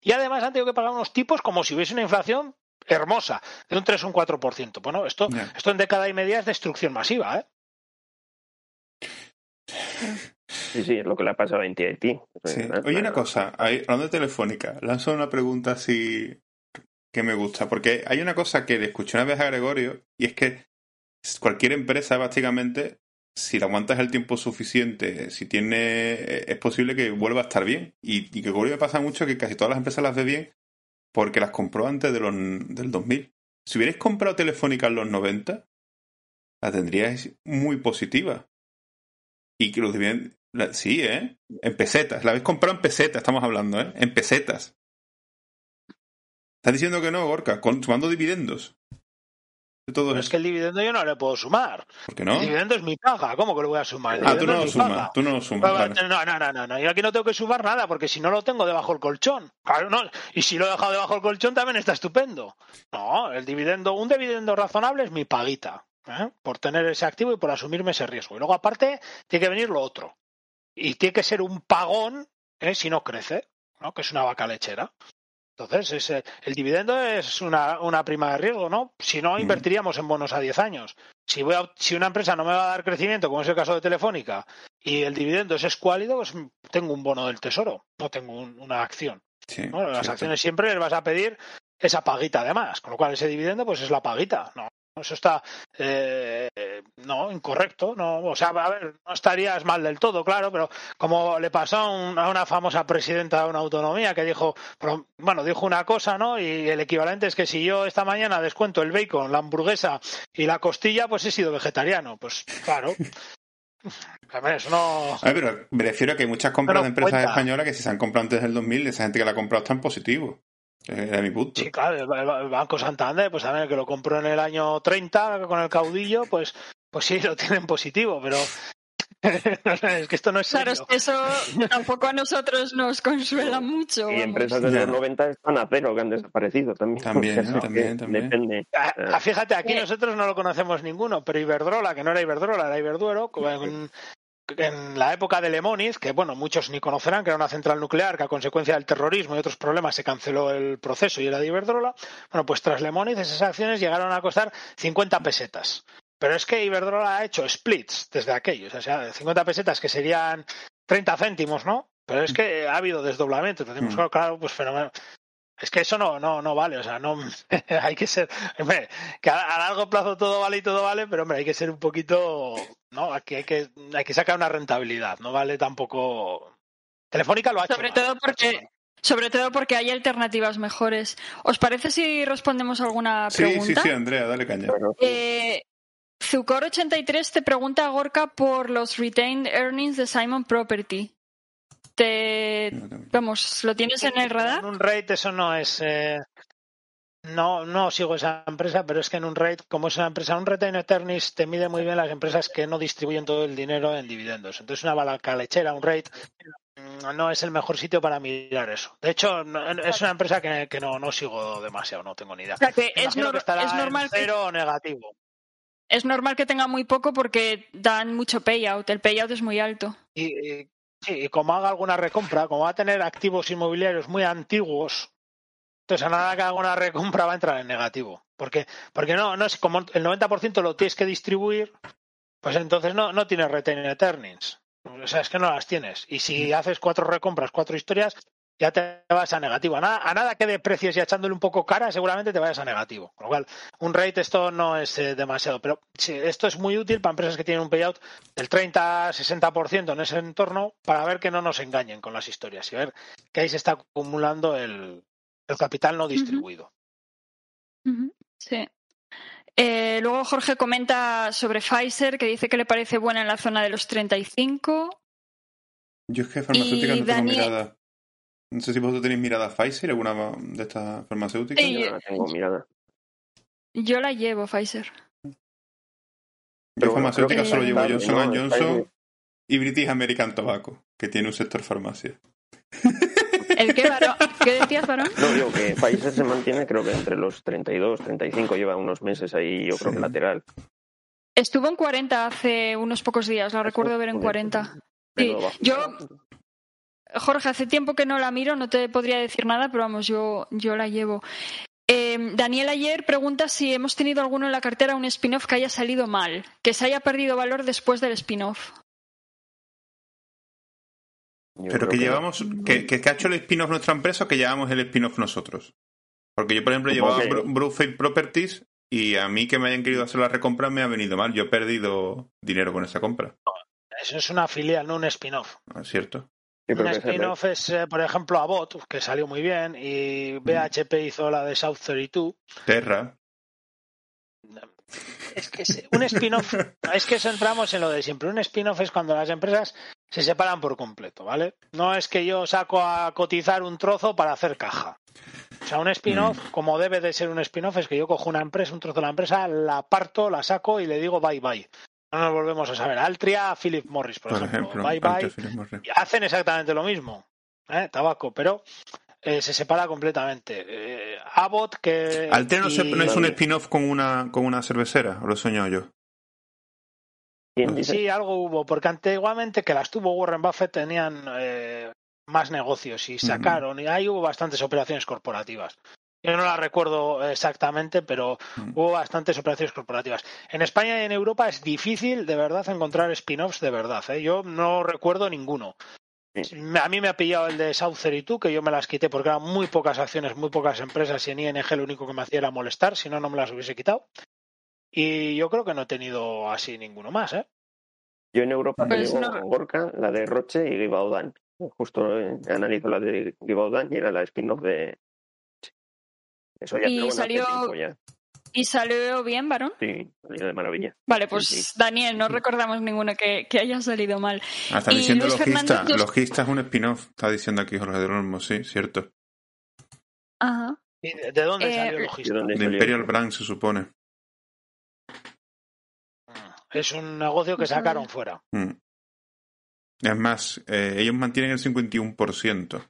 Y además han tenido que pagar unos tipos como si hubiese una inflación hermosa, de un 3 o un 4%. Bueno, esto, esto en década y media es destrucción masiva, ¿eh? Sí, sí, es lo que le ha pasado a AT&T. Sí. Oye, una cosa, ahí, hablando de Telefónica, lanzo una pregunta así que me gusta, porque hay una cosa que le escuché una vez a Gregorio, y es que cualquier empresa, básicamente, si la aguantas el tiempo suficiente, si tiene, es posible que vuelva a estar bien. Y, que Gregorio me pasa mucho que casi todas las empresas las ve bien porque las compró antes del 2000. Si hubierais comprado Telefónica en los 90, la tendríais muy positiva. Y que los dividend- la- Sí, ¿eh? En pesetas. La habéis comprado en pesetas, estamos hablando, ¿eh? En pesetas. ¿Estás diciendo que no, Gorka? Con- sumando dividendos. Todo Pero es que el dividendo yo no le puedo sumar. ¿Por qué no? El dividendo es mi paga, ¿cómo que lo voy a sumar? El Ah, tú no lo sumas, tú no lo sumas. No, no, no, no, no, yo aquí no tengo que sumar nada porque si no lo tengo debajo del colchón. Claro, no, y si lo he dejado debajo del colchón también está estupendo. No, el dividendo, un dividendo razonable es mi paguita, ¿eh? por tener ese activo y por asumirme ese riesgo. Y luego aparte tiene que venir lo otro. Y tiene que ser un pagón ¿eh? si no crece, ¿no? que es una vaca lechera. Entonces, ese- el dividendo es una, una prima de riesgo, ¿no? Si no, Mm. invertiríamos en bonos a 10 años. Si, voy a- si una empresa no me va a dar crecimiento, como es el caso de Telefónica, y el dividendo es escuálido, pues tengo un bono del tesoro, no tengo un- una acción. Sí, ¿no? Las cierto. acciones siempre les vas a pedir esa paguita además, con lo cual ese dividendo pues es la paguita. No, eso está eh, no incorrecto, no, o sea, a ver, no estarías mal del todo, claro, pero como le pasó a, un- a una famosa presidenta de una autonomía que dijo, pero, bueno, dijo una cosa, ¿no? Y el equivalente es que si yo esta mañana descuento el bacon, la hamburguesa y la costilla, pues he sido vegetariano, pues claro. A ver, eso no. A ver, pero me refiero a que hay muchas compras Pero de empresas cuenta. españolas que si se han comprado antes del 2000, esa gente que la ha comprado está en positivo. Era mi punto. Sí, claro, el, Banco Santander, pues también el que lo compró en el año 30 con el caudillo, pues, pues sí, lo tienen positivo, pero es que esto no es Claro, serio. es que eso tampoco a nosotros nos consuela mucho. Y vamos. empresas de los 90 están a cero, que han desaparecido también. También, también, también. Depende. Ah, ah, Fíjate, aquí Sí. nosotros no lo conocemos ninguno, pero Iberdrola, que no era Iberdrola, era Iberduero, en, en la época de Lemoniz, que bueno, muchos ni conocerán, que era una central nuclear que a consecuencia del terrorismo y otros problemas se canceló el proceso y era de Iberdrola, bueno, pues tras Lemoniz esas acciones llegaron a costar 50 pesetas. Pero es que Iberdrola ha hecho splits desde aquellos, o sea, 50 pesetas que serían 30 céntimos, ¿no? Pero es que ha habido desdoblamientos, decimos, Mm. claro, claro, pues fenómeno. Es que eso no, no, no vale, o sea, no hay que ser, hombre, que a, a largo plazo todo vale y todo vale, pero hombre, hay que ser un poquito, ¿no? Aquí hay que, hay que sacar una rentabilidad, no vale tampoco. Telefónica lo ha hecho. Sobre todo porque. Sobre todo porque hay alternativas mejores. ¿Os parece si respondemos alguna Sí, sí, pregunta? sí, Andrea, dale caña. Eh, Zucor83 te pregunta, Gorka, por los retained earnings de Simon Property. Te, vamos, ¿lo tienes en el En radar? un rate eso no es. eh, no, no sigo esa empresa, pero es que en un rate, como es una empresa, un retained earnings te mide muy bien las empresas que no distribuyen todo el dinero en dividendos. Entonces, una balaca lechera, un rate, mm, no es el mejor sitio para mirar eso. De hecho, no- es una empresa que, que no, no sigo demasiado, no tengo ni idea. O sea, que es, nor- que estará es en normal que, cero o negativo. es normal que tenga muy poco porque dan mucho payout. El payout es muy alto. Y, y- sí, y como haga alguna recompra, como va a tener activos inmobiliarios muy antiguos, entonces a nada que haga una recompra va a entrar en negativo. Porque, porque no, no es como el 90% lo tienes que distribuir, pues entonces no, no tienes retained earnings. O sea, es que no las tienes. Y si haces cuatro recompras, cuatro historias, ya te vas a negativo. A nada, a nada que deprecies y echándole un poco cara, seguramente te vayas a negativo. Con lo cual, un rate esto no es eh, demasiado. Pero sí, esto es muy útil para empresas que tienen un payout del 30-60% en ese entorno para ver que no nos engañen con las historias y ver que ahí se está acumulando el, el capital no distribuido. Sí. Eh, luego Jorge comenta sobre Pfizer, que dice que le parece buena en la zona de los 35. Yo es que farmacéuticas Y no tengo mirada. No sé si vosotros tenéis mirada a Pfizer, alguna de estas farmacéuticas. Sí, Yo no tengo mirada. Yo la llevo, Pfizer. Yo bueno, creo solo llevo Johnson. Johnson y British American Tobacco, que tiene un sector farmacia. ¿El qué, varón? ¿Qué decías, varón? No, digo que Pfizer se mantiene, creo que entre los 32, 35, lleva unos meses ahí, yo creo Sí. que lateral. Estuvo en 40 hace unos pocos días, la recuerdo ver en Joder, 40. de Sí, yo Jorge, hace tiempo que no la miro, no te podría decir nada, pero vamos, yo, yo la llevo. Eh, Daniel ayer pregunta si hemos tenido alguno en la cartera un spin-off que haya salido mal, que se haya perdido valor después del spin-off. Yo Pero que llevamos, que, que, que ha hecho el spin-off nuestra empresa o que llevamos el spin-off nosotros. Porque yo, por ejemplo, llevaba que- Bru- Brookfield Properties y a mí que me hayan querido hacer la recompra me ha venido mal. Yo he perdido dinero con esa compra. Eso es una filial, no un spin-off. ¿no ¿Es cierto? Sí, Un spin-off es, eh, por ejemplo, Abbott, que salió muy bien, y BHP hizo la de South 32. Terra. Es que un spin-off, es que eso entramos en lo de siempre. Un spin-off es cuando las empresas se separan por completo, ¿vale? No es que yo saco a cotizar un trozo para hacer caja. O sea, un spin-off, Mm. como debe de ser un spin-off, es que yo cojo una empresa, un trozo de la empresa, la parto, la saco y le digo bye bye. No nos volvemos a saber. Altria, Philip Morris, por, Por, ejemplo. ejemplo. Bye bye. hacen exactamente lo mismo, ¿eh? tabaco, pero eh, se separa completamente. Eh, Abbott, que. Altea no, y- no es un spin-off con una, con una cervecera, o lo sueño yo. Sí, algo hubo, porque antiguamente que las tuvo Warren Buffett tenían eh, más negocios y sacaron, y ahí hubo bastantes operaciones corporativas. Yo no las recuerdo exactamente, pero Mm. hubo bastantes operaciones corporativas. En España y en Europa es difícil de verdad encontrar spin-offs de verdad. ¿eh? Yo no recuerdo ninguno. Sí. A mí me ha pillado el de South 32, que yo me las quité porque eran muy pocas acciones, muy pocas empresas y en ING lo único que me hacía era molestar, si no, no me las hubiese quitado. Y yo creo que no he tenido así ninguno más, ¿eh? Yo en Europa Pues tengo no. Gorka, la de Roche y Givaudan. Justo eh, analizo la de Givaudan y era la spin-off de... Eso ya Y salió- ya. ¿Y salió bien, varón? Sí, salió de maravilla. Vale, pues Sí, sí. Daniel, no recordamos ninguno que, que haya salido mal. Ah, diciendo Luis logista. Logista es un spin-off. Está diciendo aquí Jorge de Olmo, sí, cierto. Ajá. ¿Y de de dónde Eh, salió ¿De Logista? De salió? Imperial Brand se supone. Es un negocio que sacaron fuera. Mm. Es más, eh, ellos mantienen el 51%.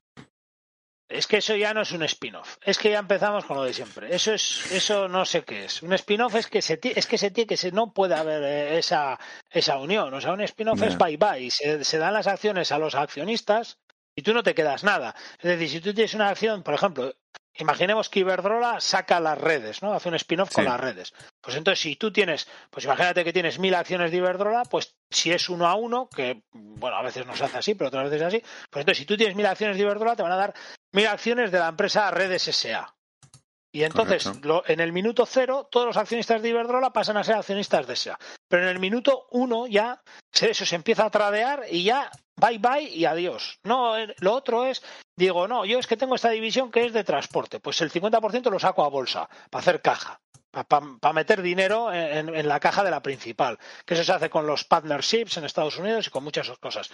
Es que eso ya no es un spin-off. Es que ya empezamos con lo de siempre. Eso es, eso no sé qué es. Un spin-off es que se es que se tiene que se no puede haber eh, esa esa unión. O sea, un spin-off es bye bye. Se, se dan las acciones a los accionistas y tú no te quedas nada. Es decir, si tú tienes una acción, por ejemplo, imaginemos que Iberdrola saca las redes, ¿no? Hace un spin-off con las redes. Pues entonces, si tú tienes, pues imagínate que tienes mil acciones de Iberdrola, pues si es uno a uno, que bueno, a veces no se hace así, pero otras veces es así, pues entonces si tú tienes mil acciones de Iberdrola, te van a dar mil acciones de la empresa Redes SA. Y entonces, lo- en el minuto cero, todos los accionistas de Iberdrola pasan a ser accionistas de SA. Pero en el minuto uno ya se- eso se empieza a tradear y ya bye bye y adiós. No, eh, lo otro es, digo, no, yo es que tengo esta división que es de transporte. Pues el 50% lo saco a bolsa para hacer caja. Para meter dinero en, en- en la caja de la principal. Que eso se hace con los partnerships en Estados Unidos y con muchas otras cosas.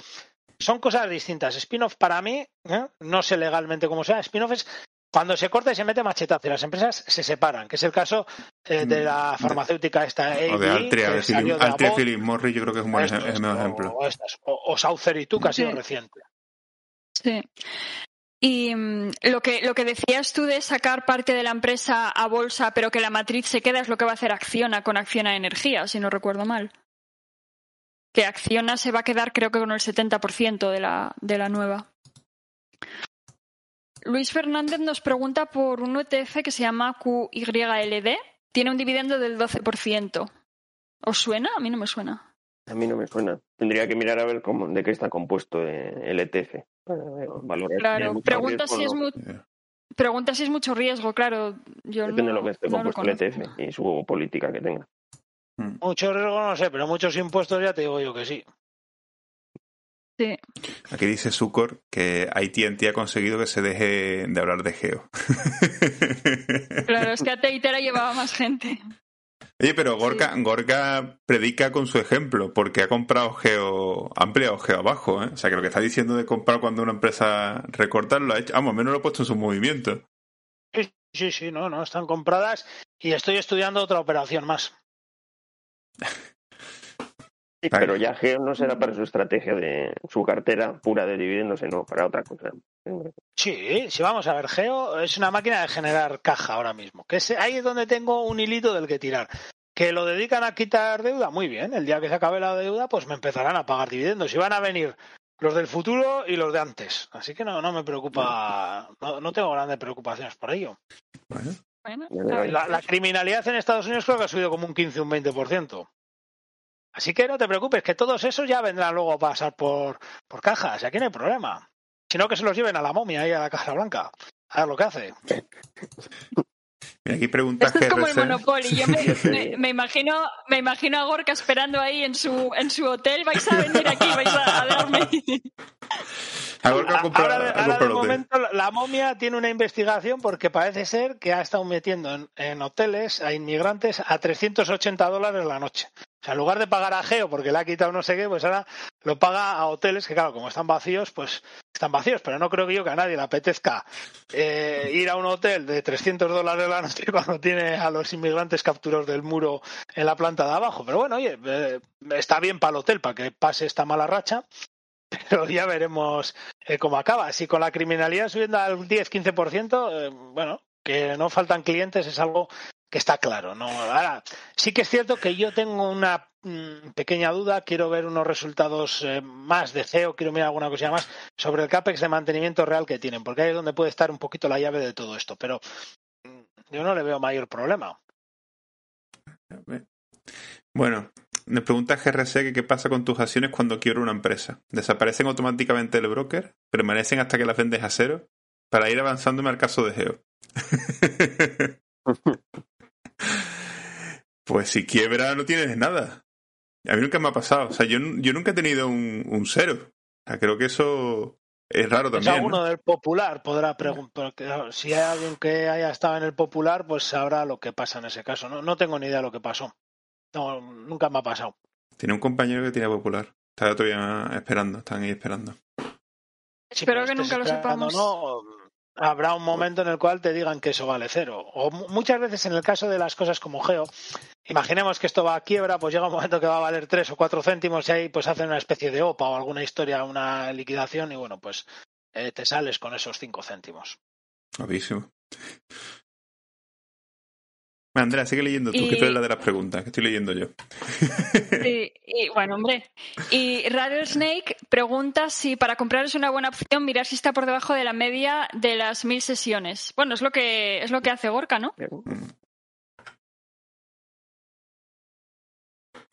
Son cosas distintas. Spin-off para mí, ¿eh? no sé legalmente cómo sea, spin-off es cuando se corta y se mete machetazo y las empresas se separan, que es el caso eh, de la farmacéutica esta Mm. o de Altria, de Philip, de Altria Philip Morris, yo creo que es un buen ejemplo. O, o, o Saucer y tú, que ha sido reciente. Sí. Y mm, lo que, lo que decías tú de sacar parte de la empresa a bolsa, pero que la matriz se queda, es lo que va a hacer Acciona con Acciona Energía, si no recuerdo mal. Que Acciona se va a quedar, creo que con el 70% de la, de la nueva. Luis Fernández nos pregunta por un ETF que se llama QYLD. Tiene un dividendo del 12%. ¿Os suena? A mí no me suena. A mí no me suena. Tendría que mirar a ver cómo, de qué está compuesto eh, el ETF. Valorar Claro, pregunta si, es no. mu- pregunta si es mucho riesgo, claro. Yo Depende no, de lo que esté no compuesto el. ETF y su política que tenga. mm. Mucho riesgo no sé, pero muchos impuestos ya te digo yo que sí. Sí. Aquí dice Sucor que AT&T ha conseguido que se deje de hablar de Geo. Claro, es que a Teitera llevaba más gente. Oye, pero Gorka, Gorka predica con su ejemplo, porque ha comprado Geo, ha ampliado Geo abajo, ¿eh? O sea, que lo que está diciendo de comprar cuando una empresa recorta lo ha hecho, vamos, al menos lo ha puesto en sus movimientos. Sí, sí, sí, no, no, están compradas y estoy estudiando otra operación más. Pero ya Geo no será para su estrategia de su cartera pura de dividendos, sino para otra cosa. Sí, sí, vamos a ver, Geo es una máquina de generar caja ahora mismo. Que es, ahí es donde tengo un hilito del que tirar. Que lo dedican a quitar deuda, muy bien. El día que se acabe la deuda, pues me empezarán a pagar dividendos. Y van a venir los del futuro y los de antes. Así que no, no me preocupa, no, no tengo grandes preocupaciones por ello. Bueno. La, la criminalidad en Estados Unidos creo que ha subido como un 15 o un 20%. Así que no te preocupes, que todos esos ya vendrán luego a pasar por, por cajas. y Aquí no hay problema. Sino que se los lleven a la momia ahí a la Caja Blanca. A ver lo que hace. mira, aquí pregunta Esto es como el. Monopoly. Yo me imagino, me imagino a Gorka esperando ahí en su, en su hotel. Vais a venir aquí, vais a, a darme. Ahora, ahora de momento la, la momia tiene una investigación porque parece ser que ha estado metiendo en, en hoteles a inmigrantes a 380 dólares la noche. O sea, en lugar de pagar a Geo porque le ha quitado no sé qué, pues ahora lo paga a hoteles que, claro, como están vacíos, pues están vacíos. Pero no creo que yo que a nadie le apetezca eh, ir a un hotel de 300 dólares la noche cuando tiene a los inmigrantes capturados del muro en la planta de abajo. Pero bueno, oye, eh, está bien para el hotel, para que pase esta mala racha pero ya veremos eh, cómo acaba. Si con la criminalidad subiendo al 10-15%, eh, bueno, que no faltan clientes es algo que está claro. ¿no? Ahora, sí que es cierto que yo tengo una mm, pequeña duda, quiero ver unos resultados eh, más de CEO, quiero mirar alguna cosilla más sobre el CAPEX de mantenimiento real que tienen, porque ahí es donde puede estar un poquito la llave de todo esto, pero mm, yo no le veo mayor problema. Bueno, me pregunta GRC que qué pasa con tus acciones cuando quiebra una empresa. ¿Desaparecen automáticamente del broker? ¿Permanecen hasta que las vendes a cero? Para ir avanzándome al caso de Geo. pues si quiebra no tienes nada. A mí nunca me ha pasado. O sea, yo, yo nunca he tenido un, un cero. O sea, creo que eso es raro Pues también. alguno ¿no? del popular podrá preguntar. Si hay alguien que haya estado en el popular, pues sabrá lo que pasa en ese caso. No, no tengo ni idea de lo que pasó. No, nunca me ha pasado. Tiene un compañero que tiene popular. Está todavía esperando. Están ahí esperando. Sí, Espero pero que estés nunca lo sepamos. ¿no? Habrá un momento en el cual te digan que eso vale cero. O mu- muchas veces en el caso de las cosas como Geo, imaginemos que esto va a quiebra, pues llega un momento que va a valer tres o cuatro céntimos y ahí pues hacen una especie de OPA o alguna historia, una liquidación y bueno, pues eh, te sales con esos cinco céntimos. Guapísimo. Andrea, sigue leyendo tú, Y- que tú eres la de las preguntas, que estoy leyendo yo. Sí, y bueno, hombre. Y Rattlesnake pregunta si para comprar es una buena opción mirar si está por debajo de la media de las mil sesiones. Bueno, es lo que es lo que hace Gorka, ¿no?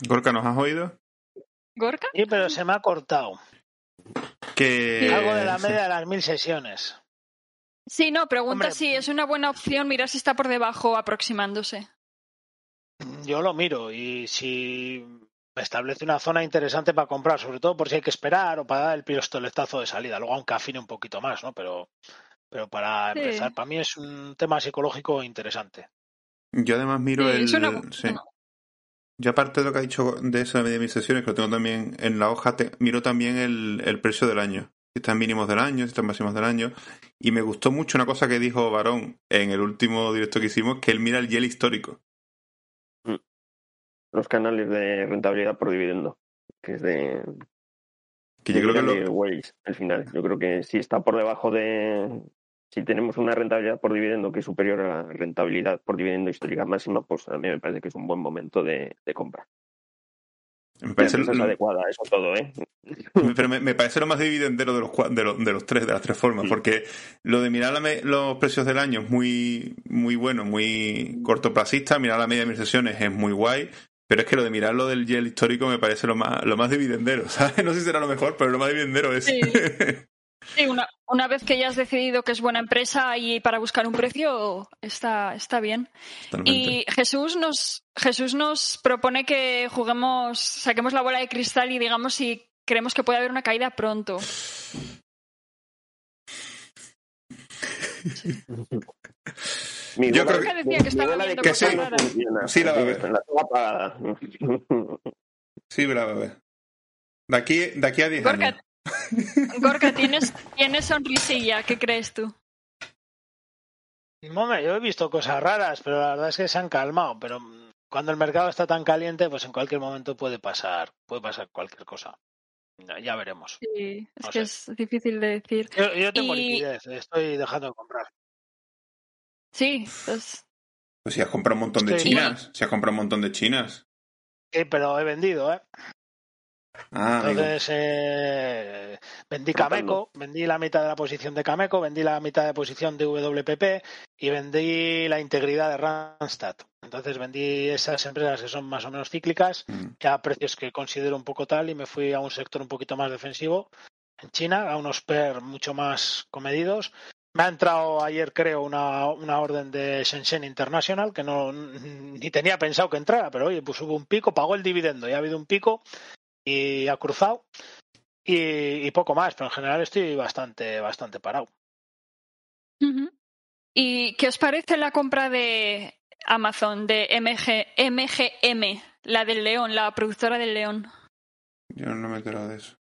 Gorka, ¿nos has oído? ¿Gorka? Sí, pero se me ha cortado. Que Algo de la sí. media de las mil sesiones. Sí, no, pregunta Hombre. si es una buena opción mirar si está por debajo aproximándose. Yo lo miro y si me establece una zona interesante para comprar, sobre todo por si hay que esperar o para dar el pistoletazo de salida. Luego aunque afine un poquito más, ¿no? Pero, pero para Sí. empezar, para mí es un tema psicológico interesante. Yo además miro Sí, el. es una- sí. no. Yo aparte de lo que ha dicho de eso de mis sesiones, que lo tengo también en la hoja, te- miro también el, el precio del año. Si están mínimos del año, si están máximos del año. Y me gustó mucho una cosa que dijo Varón en el último directo que hicimos, que él mira el YEL histórico. Los canales de rentabilidad por dividendo, que es de, Que yo creo que lo, al final. Yo creo que si está por debajo de. Si tenemos una rentabilidad por dividendo que es superior a la rentabilidad por dividendo histórica máxima, pues a mí me parece que es un buen momento de, de compra. Me parece, lo- adecuada, eso todo, ¿eh? pero me, me parece lo más dividendero de los, cua- de, los, de los tres, de las tres formas, Sí. porque lo de mirar la me- los precios del año es muy, muy bueno, muy cortoplacista, mirar la media de mis sesiones es muy guay, pero es que lo de mirar lo del YEL histórico me parece lo más, lo más dividendero, ¿sabes? No sé si será lo mejor, pero lo más dividendero es. Sí. Sí, una, una vez que ya has decidido que es buena empresa y para buscar un precio, está, está bien. Totalmente. Y Jesús nos, Jesús nos propone que juguemos, saquemos la bola de cristal y digamos si creemos que puede haber una caída pronto. Mi Yo creo que- decía estaba viendo funciona, Sí, la va a ver. La tengo apagada. Sí, bravo, a ver. De aquí, de aquí a 10 Gorka, años. Gorka, ¿tienes, tienes sonrisilla, ¿qué crees tú? Hombre, yo he visto cosas raras, pero la verdad es que se han calmado. Pero cuando el mercado está tan caliente, pues en cualquier momento puede pasar, puede pasar cualquier cosa. Ya- Ya veremos. Sí, es No que sé. es difícil de decir. Yo, yo tengo Y- liquidez, estoy dejando de comprar. Sí, pues Pues si has comprado un montón de Sí. chinas, si has comprado un montón de chinas. Sí, pero he vendido, ¿eh? Ah. Entonces eh, vendí. Cameco, vendí la mitad de la posición de Cameco, vendí la mitad de posición de WPP y vendí la integridad de Randstad. Entonces vendí esas empresas que son más o menos cíclicas, Mm. que a precios que considero un poco tal, y me fui a un sector un poquito más defensivo en China, a unos PER mucho más comedidos. Me ha entrado ayer, creo, una, una orden de Shenzhen International que no ni tenía pensado que entrara, pero oye, pues hubo un pico, pagó el dividendo y ha habido un pico y ha cruzado y, y poco más, pero en general estoy bastante, bastante parado. ¿Y qué os parece la compra de Amazon, de MG, MGM, la del León, la productora del León? Yo no me he enterado de eso.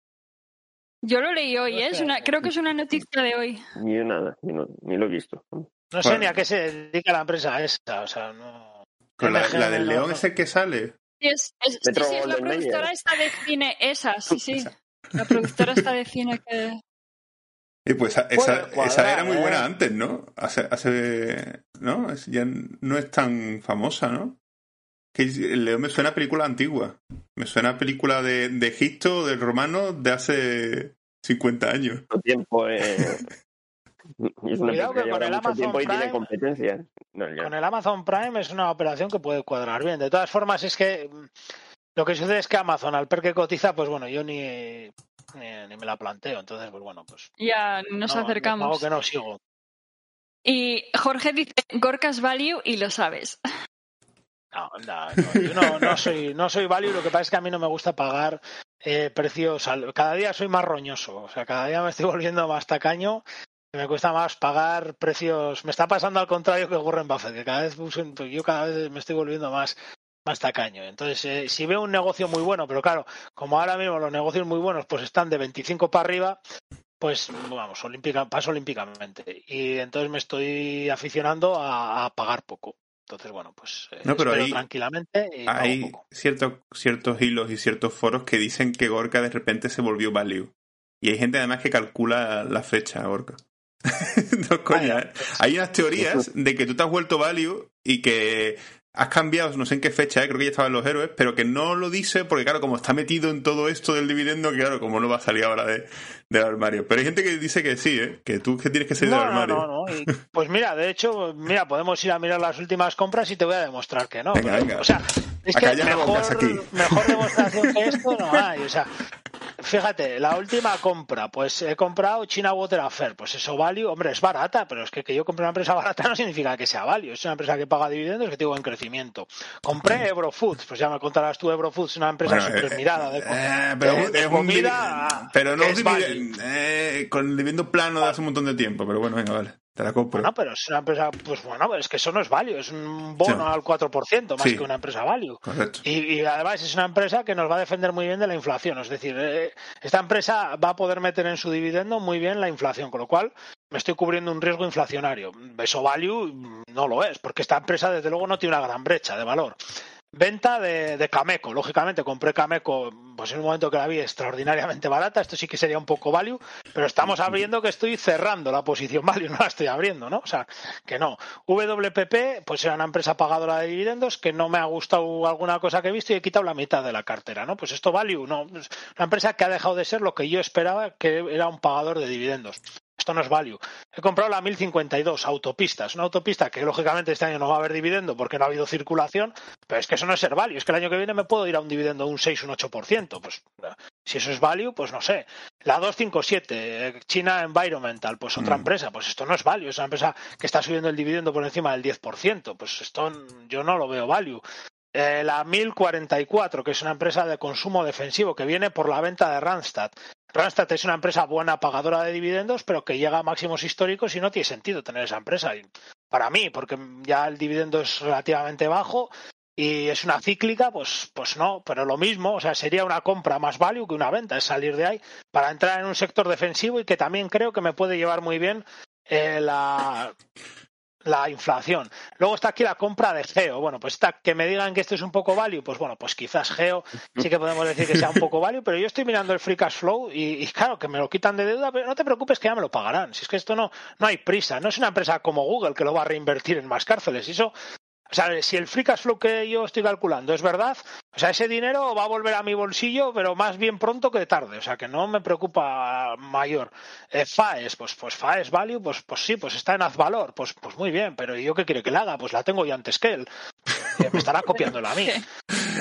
Yo lo leí hoy, ¿eh? Es una, creo que es una noticia de hoy. Ni nada, ni, no- ni lo he visto. No sé Bueno. ni a qué se dedica la empresa esa, o sea, no. Con la, del no- León no- es el que sale. Sí, es, es- sí, sí, es la productora esta de cine, esa, sí, sí. La productora esta de cine que... Y pues esa, esa, cuadrar, esa era muy ¿eh? buena antes, ¿no? Hace, hace ¿no? Es- ya no es tan famosa, ¿no? Que el León me suena a película antigua. Me suena a película de, de Egipto, del romano, de hace 50 años. Tiempo. Eh... y es una Cuidado que con el Amazon tiempo y tiene Prime- competencia. No, ya. Con el Amazon Prime es una operación que puede cuadrar bien. De todas formas, es que mm, lo que sucede es que Amazon, al per que cotiza, pues bueno, yo ni, ni, ni me la planteo. Entonces, pues bueno, pues. Ya nos no, acercamos. Algo que no sigo. Y Jorge dice Gorkas Value y lo sabes. No, no, no, yo no, no soy, no soy value, lo que pasa es que a mí no me gusta pagar eh, precios. al- Cada día soy más roñoso, o sea, cada día me estoy volviendo más tacaño. Me cuesta más pagar precios. Me está pasando al contrario que Warren Buffett, que cada vez yo cada vez me estoy volviendo más, más tacaño. Entonces, eh, si veo un negocio muy bueno, pero claro, como ahora mismo los negocios muy buenos pues están de 25 para arriba, pues vamos, olímpica, paso olímpicamente. Y entonces me estoy aficionando a, a pagar poco. Entonces, bueno, pues eh, No, pero ahí- tranquilamente y Hay poco. ciertos, ciertos hilos y ciertos foros que dicen que Gorka de repente se volvió value. Y hay gente además que calcula la fecha, Gorka. no, coña, ¿eh? Hay unas teorías de que tú te has vuelto value y que has cambiado, no sé en qué fecha, ¿eh? creo que ya estaban los héroes, pero que no lo dice porque, claro, como está metido en todo esto del dividendo, que, claro, como no va a salir ahora de, del armario. Pero hay gente que dice que sí, ¿eh? que tú que tienes que salir No, del armario. no, no. Y, pues mira, de hecho, mira, podemos ir a mirar las últimas compras y te voy a demostrar que no. Venga, Pero, venga. O sea, es que mejor, aquí. mejor demostración que esto no hay. O sea, fíjate, la última compra, pues he comprado China Water Affair. Pues eso value, hombre, es barata, pero es que que yo compre una empresa barata no significa que sea value. Es una empresa que paga dividendos que tengo en crecimiento. Compré Eurofoods, pues ya me contarás tú, Eurofoods, una empresa Bueno, súper eh, mirada de, eh, pero de- un pero no es divide- value. eh, con el dividendo plano de hace un montón de tiempo, pero bueno, venga, vale, te la compro. Bueno, pero es una empresa, pues bueno, es que eso no es value, es un bono Sí. al 4%, más Sí. que una empresa value. Correcto. Y, y además es una empresa que nos va a defender muy bien de la inflación. Es decir, eh, esta empresa va a poder meter en su dividendo muy bien la inflación, con lo cual me estoy cubriendo un riesgo inflacionario. Eso value no lo es, porque esta empresa desde luego no tiene una gran brecha de valor. Venta de, de Cameco. Lógicamente compré Cameco pues en un momento que la vi extraordinariamente barata. Esto sí que sería un poco value, pero estamos abriendo que estoy cerrando la posición value, no la estoy abriendo, ¿no? O sea, que no. WPP, pues era una empresa pagadora de dividendos que no me ha gustado alguna cosa que he visto y he quitado la mitad de la cartera, ¿no? Pues esto value, no. Es una empresa que ha dejado de ser lo que yo esperaba que era un pagador de dividendos. Esto no es value. He comprado la 1052, autopistas. Una autopista que lógicamente este año no va a haber dividendo porque no ha habido circulación, pero es que eso no es ser value. Es que el año que viene me puedo ir a un dividendo de un 6, un 8%. Pues si eso es value, pues no sé. La 257, eh, China Environmental, pues otra Mm. empresa. Pues esto no es value. Es una empresa que está subiendo el dividendo por encima del 10%. Pues esto yo no lo veo value. Eh, la 1044, que es una empresa de consumo defensivo que viene por la venta de Randstad. Randstad es una empresa buena pagadora de dividendos, pero que llega a máximos históricos y no tiene sentido tener esa empresa. Para mí, porque ya el dividendo es relativamente bajo y es una cíclica, pues, pues no, pero lo mismo, o sea, sería una compra más value que una venta, es salir de ahí para entrar en un sector defensivo y que también creo que me puede llevar muy bien eh, la, la inflación. Luego está aquí la compra de Geo. Bueno, pues está, que me digan que esto es un poco value, pues bueno, pues quizás Geo sí que podemos decir que sea un poco value, pero yo estoy mirando el free cash flow y, claro, que me lo quitan de deuda, pero no te preocupes que ya me lo pagarán. Si es que esto no, no hay prisa, no es una empresa como Google que lo va a reinvertir en más cárceles. Eso O sea, si el free cash flow que yo estoy calculando es verdad, o sea, ese dinero va a volver a mi bolsillo, pero más bien pronto que tarde. O sea, que no me preocupa mayor. Eh, FAES, pues, pues FAES Value, pues, pues sí, pues está en Azvalor. Pues, pues muy bien, pero ¿y yo qué quiere que la haga? Pues la tengo ya antes que él. Que me estará copiándola a mí.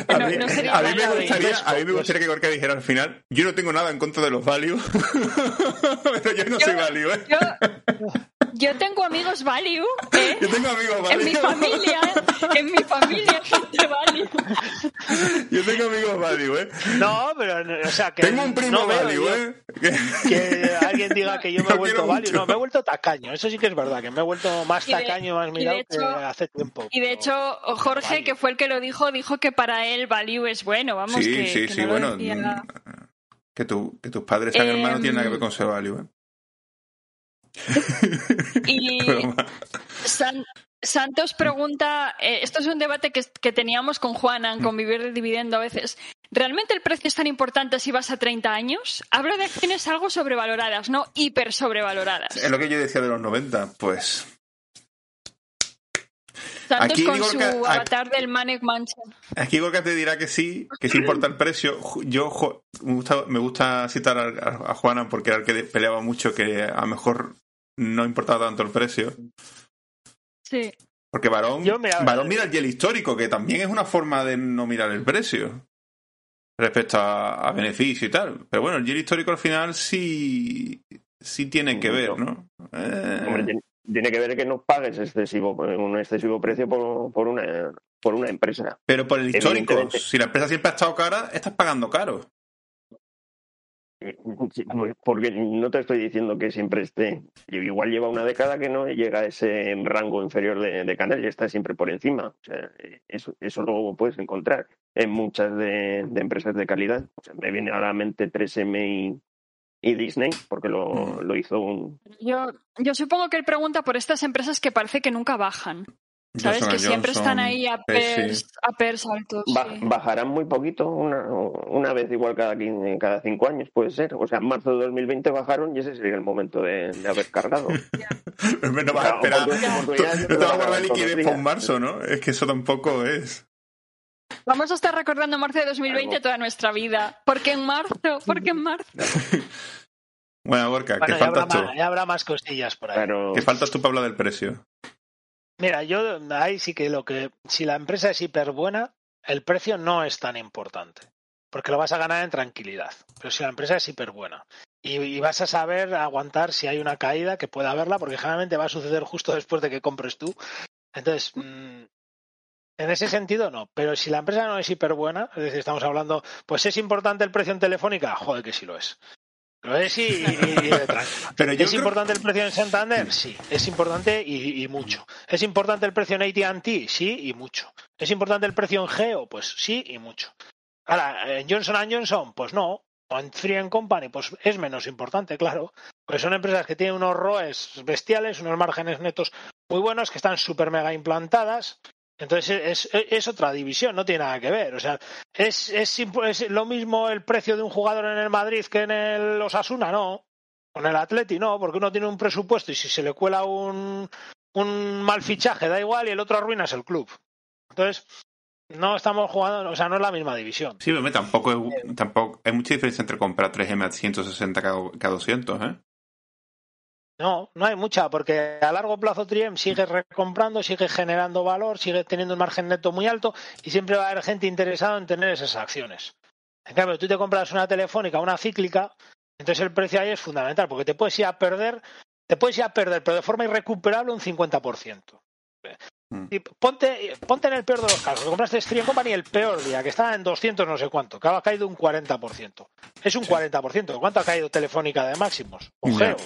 A mí, no sería a mí me gustaría, ¿eh? a mí me gustaría que Gorka dijera al final, yo no tengo nada en contra de los value, pero yo no soy value, ¿eh? Yo, yo tengo amigos value, ¿eh? Yo tengo amigos En value. mi familia, en mi familia hay gente value. Yo tengo amigos value, ¿eh? No, pero, o sea, que. Tengo un primo no value, ¿eh? Que- Que alguien diga que yo me he vuelto value. mucho. No, me he vuelto tacaño. Eso sí que es verdad, que me he vuelto más de- tacaño, más mirado hecho- que hace tiempo. Y de hecho, Jorge, Value. que fue el que lo dijo, dijo que para él value es bueno. Vamos, Sí, que, sí, que sí, no bueno. decía- mm, Que, tu, que tus padres sean Em, hermanos no tiene nada que ver con ser value, ¿eh? Y. San- Santos pregunta, eh, esto es un debate que, que teníamos con Juana en Convivir del Dividendo a veces. ¿Realmente el precio es tan importante si vas a 30 años? Hablo de acciones algo sobrevaloradas, no hiper sobrevaloradas. Es lo que yo decía de los 90, pues... Santos aquí con digo su que- aquí- avatar del Manic Mansion. Aquí Gorka te dirá que sí, que sí importa el precio. Yo jo- me gusta, me gusta citar a, a- Juana porque era el que peleaba mucho que a lo mejor no importaba tanto el precio. Sí. Porque Varón, Varón mira el hielo histórico, que también es una forma de no mirar el precio respecto a, a beneficio y tal. Pero bueno, el hielo histórico al final sí, sí tiene que ver, ¿no? Eh, Hombre, tiene, que ver que no pagues excesivo, un excesivo precio por, por una por una empresa. pero por el histórico, si la empresa siempre ha estado cara, estás pagando caro. Porque no te estoy diciendo que siempre esté. Igual lleva una década que no llega a ese rango inferior de, de canal y está siempre por encima. O sea, eso, eso lo puedes encontrar en muchas de, de empresas de calidad. O sea, me viene a la mente 3M y, Disney, porque lo, Mm. lo hizo un. Yo, yo supongo que él pregunta por estas empresas que parece que nunca bajan. ¿Sabes? Johnson que siempre Johnson, están ahí a pers, a pers altos. Ba- sí. Bajarán muy poquito, una, una vez igual cada, quin- cada cinco años, puede ser. O sea, en marzo de 2020 bajaron y ese sería el momento de, de haber cargado. no vas a esperar. No te vas a guardar liquidez por marzo, ¿no? Es que eso tampoco es. Vamos a estar recordando marzo de 2020 Algo. toda nuestra vida. ¿Por qué en marzo? ¿Por qué en marzo? Bueno, Gorka, Bueno, ¿qué ya habrá, faltas tú? más, ya habrá más costillas por ahí. Pero ¿Qué faltas tú para hablar del precio? Mira, yo ahí sí que lo que. Si la empresa es hiper buena, el precio no es tan importante. Porque lo vas a ganar en tranquilidad. Pero si la empresa es hiper buena. Y, y vas a saber aguantar si hay una caída que pueda haberla, porque generalmente va a suceder justo después de que compres tú. Entonces, mm, en ese sentido no. Pero si la empresa no es hiper buena, es decir, estamos hablando, pues es importante el precio en Telefónica, joder que sí lo es. Lo es y. Pero yo ¿Es creo- importante el precio en Santander? Sí, es importante y, y mucho. ¿Es importante el precio en AT&T? Sí, y mucho. ¿Es importante el precio en Geo? Pues sí y mucho. Ahora, en Johnson Johnson, pues no. O en Free Company, pues es menos importante, claro. Pues son empresas que tienen unos ROEs bestiales, unos márgenes netos muy buenos, que están súper mega implantadas. Entonces es, es, otra división, no tiene nada que ver. O sea, ¿es, es, lo mismo el precio de un jugador en el Madrid que en el Osasuna? No. Con el Atleti no, porque uno tiene un presupuesto y si se le cuela un, un mal fichaje da igual y el otro arruinas el club. Entonces, no estamos jugando, o sea, no es la misma división. Sí, pero tampoco, tampoco hay mucha diferencia entre comprar 3M a 160 cada, cada 200, ¿eh? No, no hay mucha, porque a largo plazo Triem sigue recomprando, sigue generando valor, sigue teniendo un margen neto muy alto y siempre va a haber gente interesada en tener esas acciones. En cambio, tú te compras una telefónica, una cíclica, entonces el precio ahí es fundamental, porque te puedes ir a perder, te puedes ir a perder, pero de forma irrecuperable un 50%. Mm. Y ponte, ponte en el peor de los casos, compraste Stream Company el peor día, que estaba en 200 no sé cuánto, que ha caído un 40%. Es un 40%. ¿Cuánto ha caído Telefónica de máximos? O. Geo.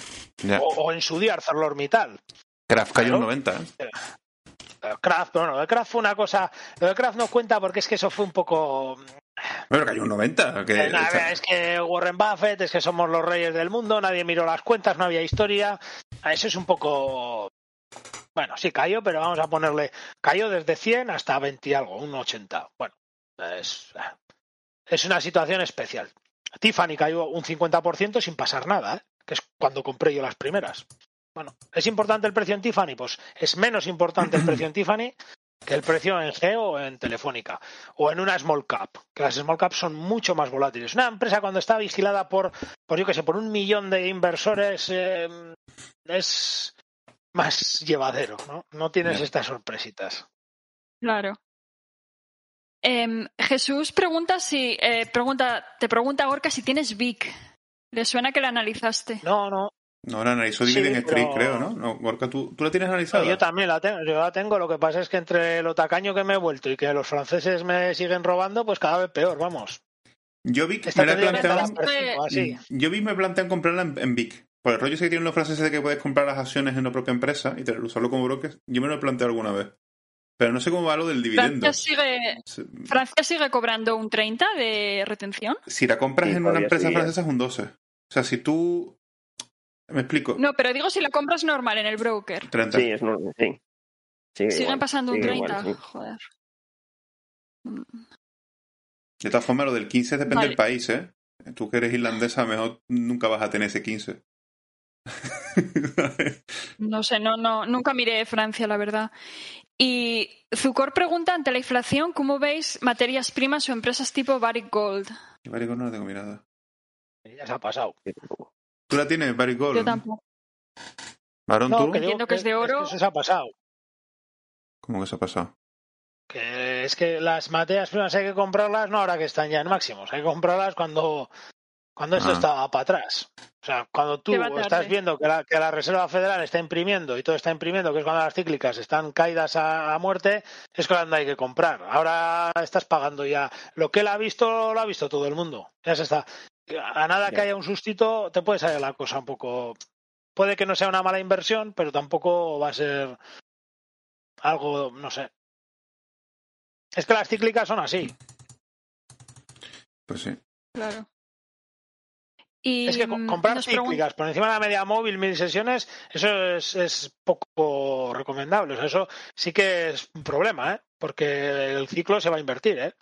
O, o en su día ArcelorMittal. Kraft cayó un Claro. 90, ¿eh? Eh, Kraft, bueno, lo de Kraft fue una cosa. Lo de Kraft no cuenta porque es que eso fue un poco. Pero cayó un 90. Que, Eh, es que Warren Buffett, es que somos los reyes del mundo, nadie miró las cuentas, no había historia. Ah, Eso es un poco. Bueno, sí cayó, pero vamos a ponerle. Cayó desde 100 hasta 20 y algo, un 80. Bueno, es, es una situación especial. Tiffany cayó un 50% sin pasar nada, ¿eh? que es cuando compré yo las primeras. Bueno, ¿es importante el precio en Tiffany? Pues es menos importante el precio en Tiffany que el precio en Geo o en Telefónica o en una small cap, que las small caps son mucho más volátiles. Una empresa cuando está vigilada por, por yo que sé, por un millón de inversores eh, es más llevadero, ¿no? No tienes estas sorpresitas. Claro. Em, Jesús pregunta si eh, pregunta te pregunta Gorka si tienes Vic. ¿Le suena que la analizaste? No, no, No, la analizó Sí, Dividend Street, pero- creo, ¿no? no Gorka, ¿tú, ¿tú la tienes analizada? yo también la tengo, yo la tengo, lo que pasa es que entre lo tacaño que me he vuelto y que los franceses me siguen robando, pues cada vez peor, vamos. Yo vi que me así. Yo vi me plantean comprarla en, en Vic. Por el rollo ese que tienen los franceses de que puedes comprar las acciones en la propia empresa y tener- usarlo como broker. Yo me lo he planteado alguna vez. Pero no sé cómo va lo del dividendo. Francia sigue, Si- Francia sigue cobrando un 30 de retención. Si la compras Sí, en una empresa sigue. francesa es un 12. O sea, si tú... Me explico. No, pero digo si la compras normal en el broker. 30. Sí, es normal, sí. Sigue Siguen igual, pasando un sigue 30. igual, sí. Joder. De todas formas, lo del 15 depende Vale. del país, ¿eh? Tú que eres irlandesa, a lo mejor nunca vas a tener ese 15. No sé, no, no, nunca miré Francia, la verdad. Y Zucor pregunta ante la inflación, ¿cómo veis materias primas o empresas tipo Barrick Gold? Yo Barrick Gold no la tengo mirada. Ya se ha pasado. ¿Tú la tienes, Barrick Gold? Yo tampoco. ¿Varón No, tú? que Entiendo que es de oro. eso se ha pasado. ¿Cómo que se ha pasado? Que es que las materias primas hay que comprarlas no ahora que están ya en máximos, hay que comprarlas cuando, cuando esto Ah. estaba para atrás. O sea, cuando tú estás viendo que la, que la Reserva Federal está imprimiendo y todo está imprimiendo, que es cuando las cíclicas están caídas a, a muerte, es cuando hay que comprar. Ahora estás pagando ya. Lo que él ha visto, lo ha visto todo el mundo. Ya se está. A nada que Ya. haya un sustito, te puede salir la cosa un poco. Puede que no sea una mala inversión, pero tampoco va a ser algo, no sé. Es que las cíclicas son así. Pues sí. Claro. Y Es que mm, comprar cíclicas por encima de la media móvil, mil sesiones, eso es, es poco recomendable. O sea, eso sí que es un problema, ¿eh? Porque el ciclo se va a invertir, ¿eh?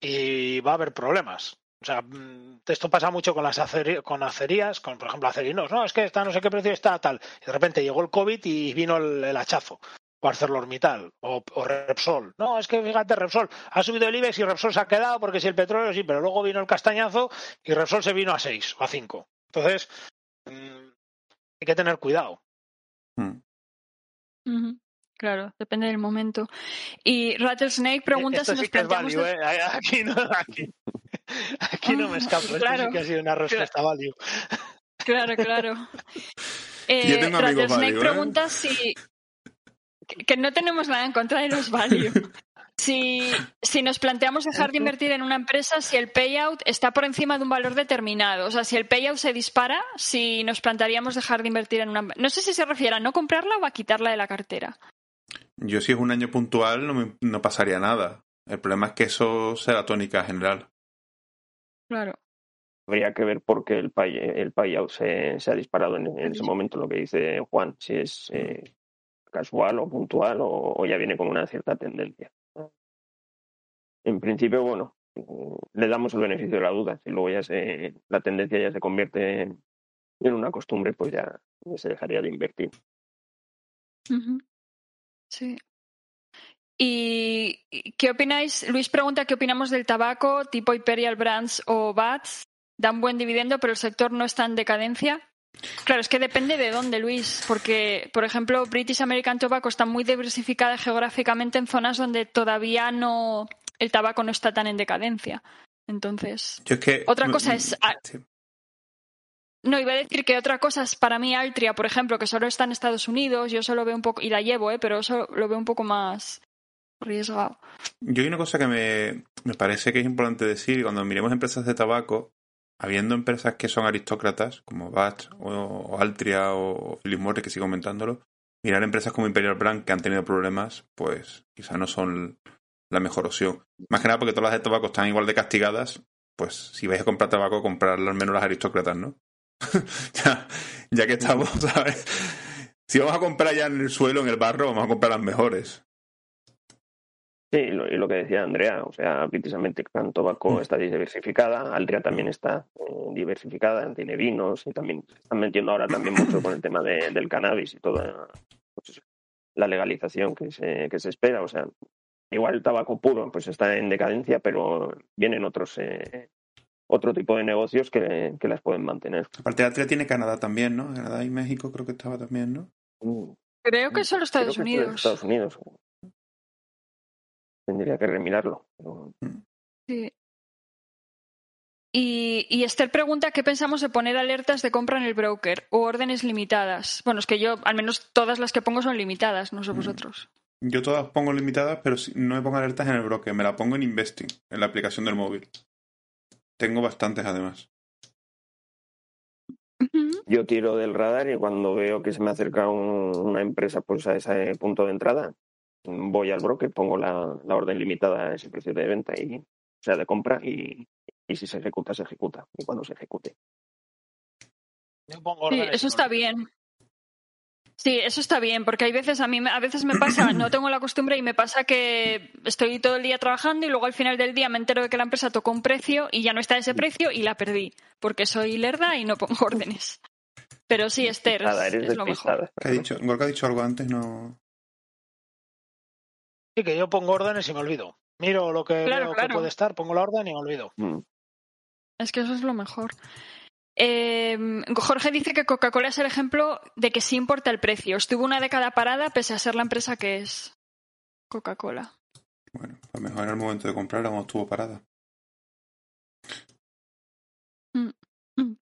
Y va a haber problemas. O sea, mm, esto pasa mucho con las aceri- con acerías, con por ejemplo acerinos. No, es que está no sé qué precio está tal. Y de repente llegó el COVID y vino el, el hachazo. O ArcelorMittal o, o Repsol. No, es que fíjate, Repsol ha subido el IBEX y Repsol se ha quedado porque si el petróleo sí, pero luego vino el castañazo y Repsol se vino a 6 o a 5. Entonces, mm, hay que tener cuidado. Mm. Ujú, Claro, depende del momento. Y Rattlesnake pregunta Esto si sí nos que es planteamos... value, de- ¿eh? Aquí no, aquí, aquí no me escapo. Esto Claro. sí que ha sido una respuesta value. Claro, claro. Eh, Rattlesnake value, ¿eh? pregunta si... Que no tenemos nada en contra de los value. Si, si nos planteamos dejar de invertir en una empresa, si el payout está por encima de un valor determinado, o sea, si el payout se dispara, si nos plantearíamos dejar de invertir en una No sé si se refiere a no comprarla o a quitarla de la cartera. Yo si es un año puntual no, me- no pasaría nada. El problema es que eso sea la tónica general. Claro. Habría que ver por qué el, pay, el payout se, se ha disparado en, en ese momento, lo que dice Juan, si es eh, casual o puntual o, ya viene con una cierta tendencia. En principio, bueno, le damos el beneficio de la duda. Si luego ya se, la tendencia ya se convierte en, una costumbre, pues ya, se dejaría de invertir. Sí. ¿Y y qué opináis? Luis pregunta qué opinamos del tabaco tipo Imperial Brands o Bats. Dan buen dividendo, pero el sector no está en decadencia. Claro, es que depende de dónde, Luis, porque, por ejemplo, British American Tobacco está muy diversificada geográficamente en zonas donde todavía no el tabaco no está tan en decadencia. Entonces, Yo es que, Otra cosa es- Sí. no iba a decir que otra cosa es para mí Altria, por ejemplo, que solo está en Estados Unidos, yo solo veo un poco y la llevo, ¿eh? pero eso lo veo un poco más arriesgado. Yo hay una cosa que me, me parece que es importante decir, y cuando miremos empresas de tabaco, habiendo empresas que son aristócratas, como Batch o, Altria o Philip Morris, que sigo comentándolo, mirar empresas como Imperial Brand que han tenido problemas, pues quizá no son la mejor opción. Más que nada porque todas las de tabaco están igual de castigadas, pues si vais a comprar tabaco, comprarlo al menos las aristócratas, ¿no? ya, ya que estamos, ¿sabes? Si vamos a comprar ya en el suelo, en el barro, vamos a comprar las mejores. Sí, y lo, y lo que decía Andrea, o sea, precisamente Can Tobacco Mm. está diversificada, Altria también está eh, diversificada, tiene vinos y también se están metiendo ahora también mucho con el tema de- del cannabis y toda pues, la legalización que se, que se espera. O sea, igual el tabaco puro pues está en decadencia, pero vienen otros eh, otro tipo de negocios que, que, las pueden mantener. Aparte, Atria tiene Canadá también, ¿no? Canadá y México creo que estaba también, ¿no? Mm. Creo que solo Estados Unidos. Estados Unidos. Tendría que remirarlo. Mm. Sí. Y, y, Esther pregunta qué pensamos de poner alertas de compra en el broker o órdenes limitadas. Bueno, es que yo, al menos todas las que pongo son limitadas, no sé mm. vosotros. Yo todas pongo limitadas, pero no me pongo alertas en el broker, me la pongo en Investing, en la aplicación del móvil. Tengo bastantes además. Yo tiro del radar y cuando veo que se me acerca una empresa pues a ese punto de entrada, voy al broker, pongo la, la orden limitada a ese precio de venta y o sea de compra y, y si se ejecuta, se ejecuta. Y cuando se ejecute. Sí, eso está bien. Sí, eso está bien, porque hay veces a mí a veces me pasa, no tengo la costumbre y me pasa que estoy todo el día trabajando y luego al final del día me entero de que la empresa tocó un precio y ya no está ese precio y la perdí, porque soy lerda y no pongo órdenes. Pero sí, Esther, es, lo mejor. ¿Qué ha dicho? ha dicho algo antes, no. Sí, que yo pongo órdenes y me olvido. Miro lo que, puede estar, pongo la orden y me olvido. Mm. Es que eso es lo mejor. Eh, Jorge dice que Coca-Cola es el ejemplo de que sí importa el precio. Estuvo una década parada pese a ser la empresa que es Coca-Cola. Bueno, a lo mejor en el momento de comprar cuando estuvo parada. Mm, mm.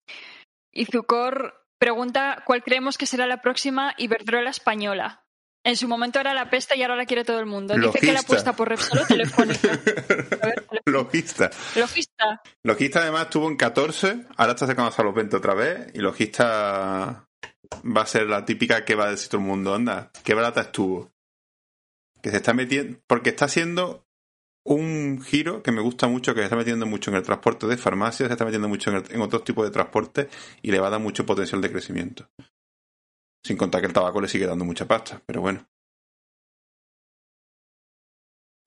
Y Zucor pregunta cuál creemos que será la próxima Iberdrola española. En su momento era la peste y ahora la quiere todo el mundo. Dice que la apuesta por Repsol Telefónica. Logista. Logista. Logista además estuvo en 14, ahora está sacando a los 20 otra vez y Logista va a ser la típica que va a decir todo el mundo, anda, qué barata estuvo. Que se está metiendo, porque está haciendo un giro que me gusta mucho, que se está metiendo mucho en el transporte de farmacias, se está metiendo mucho en, en otros tipos de transporte y le va a dar mucho potencial de crecimiento. Sin contar que el tabaco le sigue dando mucha pasta, pero bueno.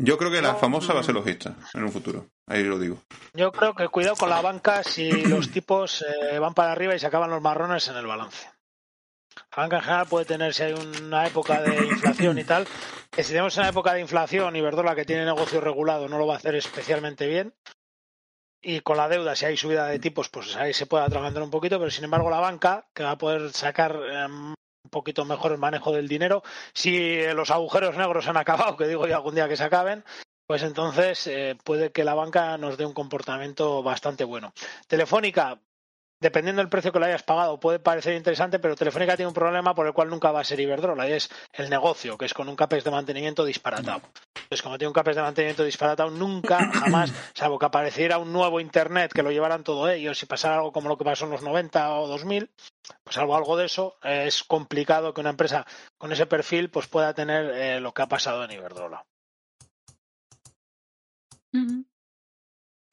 Yo creo que la famosa va a ser logista en un futuro. Ahí lo digo. Yo creo que cuidado con la banca si los tipos eh, van para arriba y se acaban los marrones en el balance. La banca en general puede tener, si hay una época de inflación y tal, que si tenemos una época de inflación y Verdola que tiene negocio regulado no lo va a hacer especialmente bien. Y con la deuda, si hay subida de tipos, pues ahí se puede atragantar un poquito, pero sin embargo la banca, que va a poder sacar em, poquito mejor el manejo del dinero. Si los agujeros negros han acabado, que digo yo algún día que se acaben, pues entonces eh, puede que la banca nos dé un comportamiento bastante bueno. Telefónica, dependiendo del precio que le hayas pagado, puede parecer interesante, pero Telefónica tiene un problema por el cual nunca va a ser Iberdrola, y es el negocio, que es con un CAPEX de mantenimiento disparatado. Entonces, como tiene un CAPEX de mantenimiento disparatado, nunca, jamás, salvo que apareciera un nuevo Internet que lo llevaran todo ellos y pasara algo como lo que pasó en los 90 o 2000, pues salvo algo de eso, es complicado que una empresa con ese perfil pues pueda tener eh, lo que ha pasado en Iberdrola.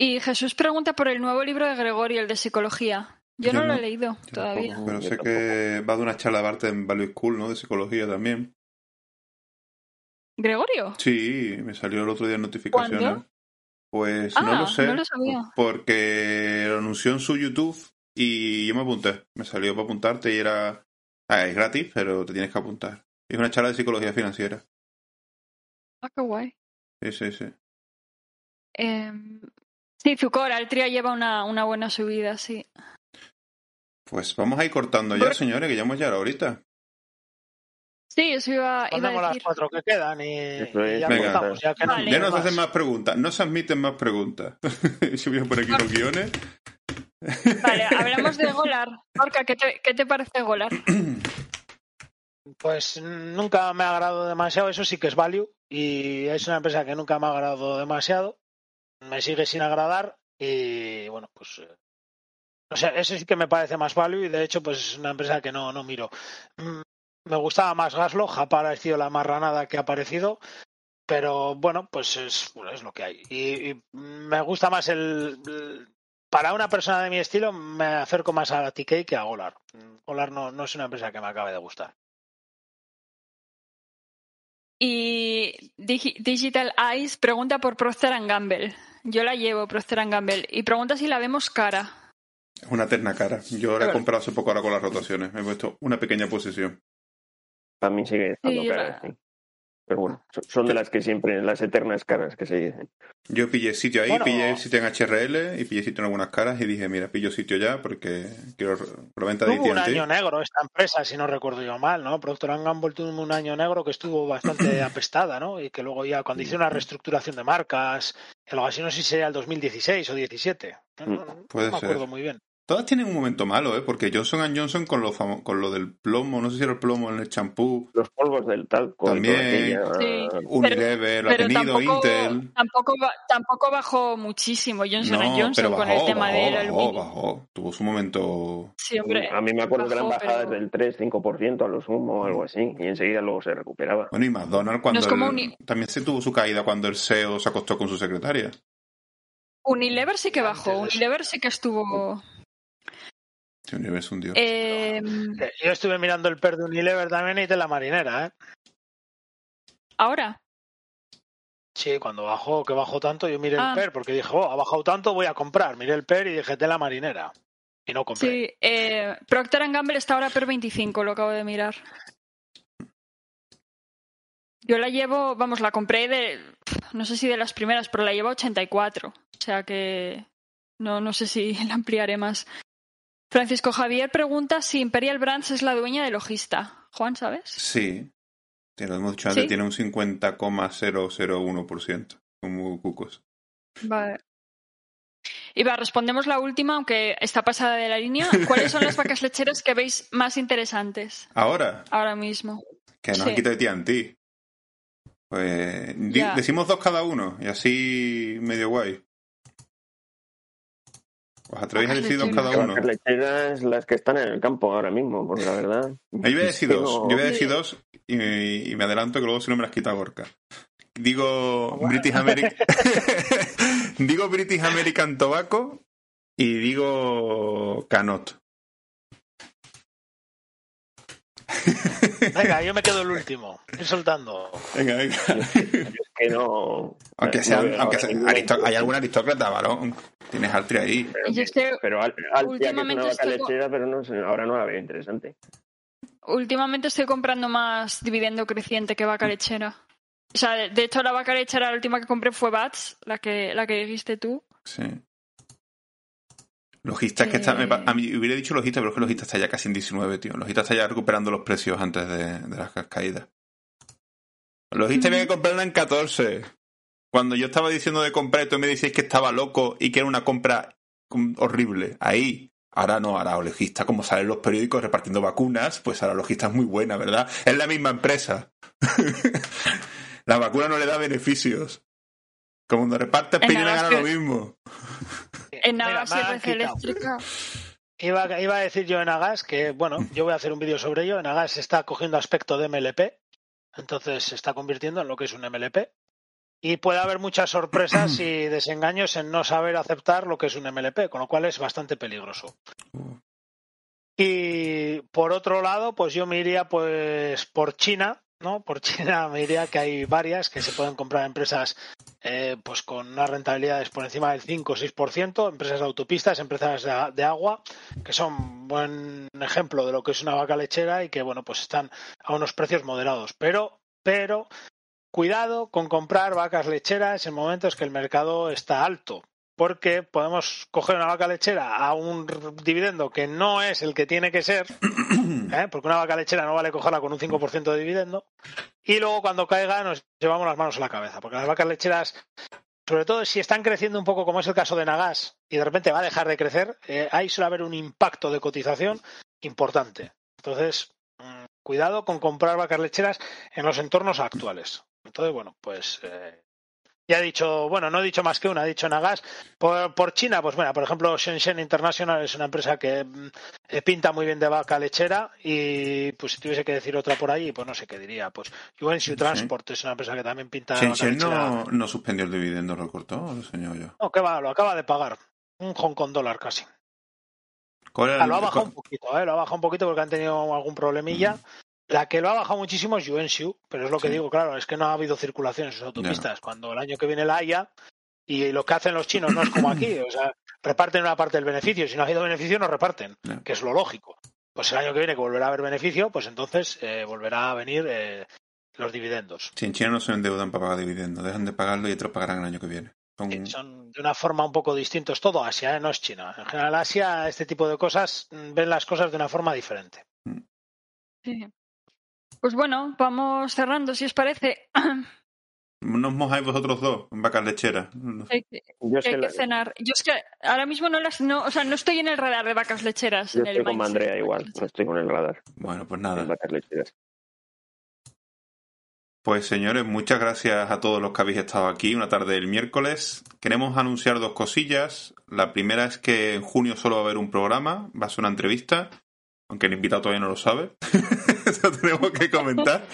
Y Jesús pregunta por el nuevo libro de Gregorio, el de psicología. Yo, no, lo he leído todavía. pero sé que va de una charla de arte en Value School, ¿no? De psicología también. ¿Gregorio? Sí, me salió el otro día en notificaciones. Pues no lo ah, sé. No lo sabía. Porque lo anunció en su YouTube y yo me apunté. Me salió para apuntarte y era. Ah, es gratis, pero te tienes que apuntar. Es una charla de psicología financiera. Ah, qué guay. Sí, sí, sí. Eh, sí, Zucor, Altria lleva una, una buena subida, sí. Pues vamos a ir cortando ya, señores, que ya hemos llegado ahorita. Sí, eso iba, iba a decir. las cuatro que quedan y, ya Venga, Ya, que ya nos hacen más preguntas, no se admiten más preguntas. si voy por aquí los guiones. Vale, hablamos de Golar. Orca, ¿qué te, ¿qué te parece Golar? Pues nunca me ha agradado demasiado, eso sí que es value y es una empresa que nunca me ha agradado demasiado, me sigue sin agradar y bueno, pues eh, o sea, eso sí que me parece más value y de hecho pues es una empresa que no, no miro. Mm, me gustaba más Gaslo, ha parecido la marranada que ha aparecido, pero bueno, pues es, es lo que hay. Y, me gusta más el, Para una persona de mi estilo me acerco más a TK que a Golar. Golar no, no es una empresa que me acabe de gustar. Y Digital Eyes pregunta por Procter Gamble. Yo la llevo, Procter Gamble, y pregunta si la vemos cara. Es una terna cara. Yo la he comprado hace poco ahora con las rotaciones. Me he puesto una pequeña posición. Para mí sigue estando cara. Pero bueno, son- de las que siempre, las eternas caras que se dicen. Yo pillé sitio ahí, Bueno. pillé sitio en HRL y pillé sitio en algunas caras y dije, mira, pillo sitio ya porque quiero la venta de Tuvo un año negro esta empresa, si no recuerdo yo mal, ¿no? Procter Gamble tuvo un año negro que estuvo bastante apestada, ¿no? Y que luego ya cuando hizo una reestructuración de marcas, algo así, no sé si sería el 2016 o 17. No, no, no, Puede no me ser. acuerdo muy bien. Todas tienen un momento malo, ¿eh? Porque Johnson Johnson con lo, famo- con lo del plomo, no sé si era el plomo en el champú, Los polvos del talco También. aquella- Sí. Unilever, lo ha tenido, tampoco, Intel. tampoco, tampoco bajó muchísimo Johnson No, Johnson pero con bajó, el tema bajó, del bajó, bajó. Tuvo su momento... Sí, hombre, A mí me acuerdo que eran bajadas pero- del 3-5% a lo sumo o algo así, y enseguida luego se recuperaba. Bueno, y McDonald's cuando... No es como el- Uni- También se tuvo su caída cuando el CEO se acostó con su secretaria. Unilever sí que bajó. de. Unilever sí que estuvo. Sí, Unilever es un dios. Eh, Eh, Yo estuve mirando el PER de Unilever también y de la marinera, ¿eh? Ahora. Sí, cuando bajó, que bajó tanto, yo miré Ah. el PER porque dije, oh, ha bajado tanto, voy a comprar. Miré el PER y dije, de la marinera. Y no compré. Sí, eh, Procter Gamble está ahora per 25, lo acabo de mirar. Yo la llevo, vamos, la compré de, no sé si de las primeras, pero la llevo a 84. O sea que no, no sé si la ampliaré más. Francisco Javier pregunta si Imperial Brands es la dueña de Logista. Juan, ¿sabes? Sí. Te lo hemos dicho antes, ¿Sí? tiene un 50,001%. Como cucos. Vale. Y va, respondemos la última, aunque está pasada de la línea. ¿Cuáles son las vacas lecheras que veis más interesantes Ahora, ahora mismo? que nos Sí. han quitado de TNT. Pues Ya. decimos dos cada uno y así medio guay. ¿Os atrevéis a decir dos cada uno? vacas lecheras las que están en el campo ahora mismo, porque la verdad. Yo voy a decir dos, yo voy a decir dos y, y me adelanto que luego si no me las quita Gorka. Digo British American digo British American Tobacco y digo Canot. Venga, yo me quedo el último. Ir soltando. Venga, venga. Que no. Aunque no sean, veo aunque sean hay algún aristócrata, varón. Tienes Altri ahí. Pero, Yo estoy- pero Al- Altia, que es una últimamente vaca estoy lechera, pero no sé, ahora no la veo interesante. Últimamente estoy comprando más dividendo creciente que vaca lechera. O sea, de hecho la vaca lechera la última que compré fue Bats, la que, la que dijiste tú. Sí. Logista es que está. Eh. a mí hubiera dicho Logista, pero es que Logista está ya casi en 19, tío. Logista está ya recuperando los precios antes de, de las caídas. Logista había que comprarla en 14. Cuando yo estaba diciendo de comprar, tú me decías que estaba loco y que era una compra horrible. Ahí. Ahora no, ahora Logista, como salen los periódicos repartiendo vacunas, pues ahora Logista es muy buena, ¿verdad? Es la misma empresa. la vacuna no le da beneficios. Como cuando pillina nada, gana es lo que- mismo. En Nagas y eléctrica. Iba, iba a decir yo en Agas que, bueno, yo voy a hacer un vídeo sobre ello. En Agas está cogiendo aspecto de MLP, entonces se está convirtiendo en lo que es un MLP. Y puede haber muchas sorpresas y desengaños en no saber aceptar lo que es un MLP, con lo cual es bastante peligroso. Y por otro lado, pues yo me iría pues por China, ¿no? Por China me diría que hay varias que se pueden comprar empresas eh, pues con unas rentabilidades por encima del 5 o 6%, empresas de autopistas, empresas de, de agua, que son buen ejemplo de lo que es una vaca lechera y que bueno, pues están a unos precios moderados. Pero, pero, cuidado con comprar vacas lecheras en momentos que el mercado está alto. Porque podemos coger una vaca lechera a un dividendo que no es el que tiene que ser, ¿eh? porque una vaca lechera no vale cogerla con un 5% de dividendo, y luego cuando caiga nos llevamos las manos a la cabeza, porque las vacas lecheras, sobre todo si están creciendo un poco como es el caso de Nagas, y de repente va a dejar de crecer, eh, ahí suele haber un impacto de cotización importante. Entonces, mm, cuidado con comprar vacas lecheras en los entornos actuales. Entonces, bueno, pues eh, ya he dicho, bueno, no he dicho más que una, he dicho Nagas. Por, por China, pues bueno, por ejemplo, Shenzhen International es una empresa que mm, eh, pinta muy bien de vaca lechera y pues si tuviese que decir otra por ahí, pues no sé qué diría. Pues Yuenshu Transport es una empresa que también pinta de vaca Shenzhen lechera. no, no suspendió el dividendo, lo cortó, lo enseñó yo. No, que va, lo acaba de pagar. Un Hong Kong dólar casi. ¿Cuál era Ah, lo ha bajado un poquito, ¿eh? Lo ha bajado un poquito porque han tenido algún problemilla. La que lo ha bajado muchísimo es Yuenshu, pero es lo que Sí. digo, claro, es que no ha habido circulación en sus autopistas. Cuando el año que viene la haya, y lo que hacen los chinos no es como aquí, o sea, reparten una parte del beneficio. Si no ha habido beneficio, no reparten, que es lo lógico. Pues el año que viene, que volverá a haber beneficio, pues entonces eh, volverá a venir eh, los dividendos. Sí, en China no se endeudan para pagar dividendos, dejan de pagarlo y otros pagarán el año que viene. Son... Sí, son de una forma un poco distinta. Es todo Asia, ¿eh? no es China. En general, Asia, este tipo de cosas, mm, ven las cosas de una forma diferente. Sí. Pues bueno, vamos cerrando, si os parece. No os mojáis vosotros dos en vacas lecheras. Hay que, Yo hay que que la- cenar. Yo es que ahora mismo no las, no, o sea, no estoy en el radar de vacas lecheras. yo en el estoy como mindset Andrea igual, no estoy con el radar. Bueno, pues en nada. vacas lecheras. Pues señores, muchas gracias a todos los que habéis estado aquí una tarde del miércoles. Queremos anunciar dos cosillas. La primera es que en junio solo va a haber un programa, va a ser una entrevista, aunque el invitado todavía no lo sabe. Eso tenemos que comentar.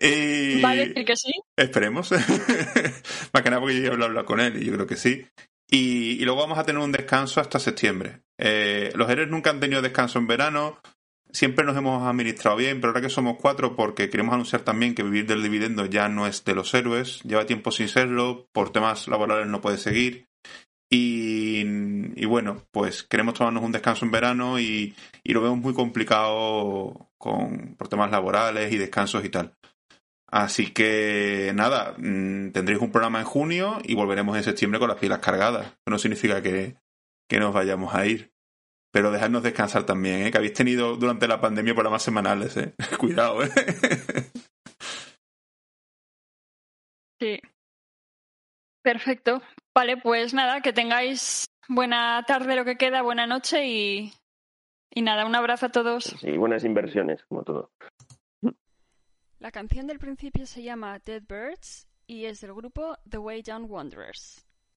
Y... Va a decir que sí. Esperemos. Más que nada porque yo ya he hablado con él y yo creo que sí. Y, y luego vamos a tener un descanso hasta septiembre. Eh, los héroes nunca han tenido descanso en verano. Siempre nos hemos administrado bien, pero ahora que somos cuatro, porque queremos anunciar también que vivir del dividendo ya no es de los héroes. Lleva tiempo sin serlo. Por temas laborales no puede seguir. Y, y bueno, pues queremos tomarnos un descanso en verano y, y lo vemos muy complicado con, por temas laborales y descansos y tal. Así que nada, mm, tendréis un programa en junio y volveremos en septiembre con las pilas cargadas. No significa que, que nos vayamos a ir. Pero dejadnos descansar también, ¿eh? que habéis tenido durante la pandemia programas semanales. ¿eh? Cuidado, ¿eh? Sí. Perfecto. Vale, pues nada, que tengáis buena tarde lo que queda, buena noche y, y nada, un abrazo a todos. Y buenas inversiones, como todo. La canción del principio se llama Dead Birds y es del grupo The Way Down Wanderers.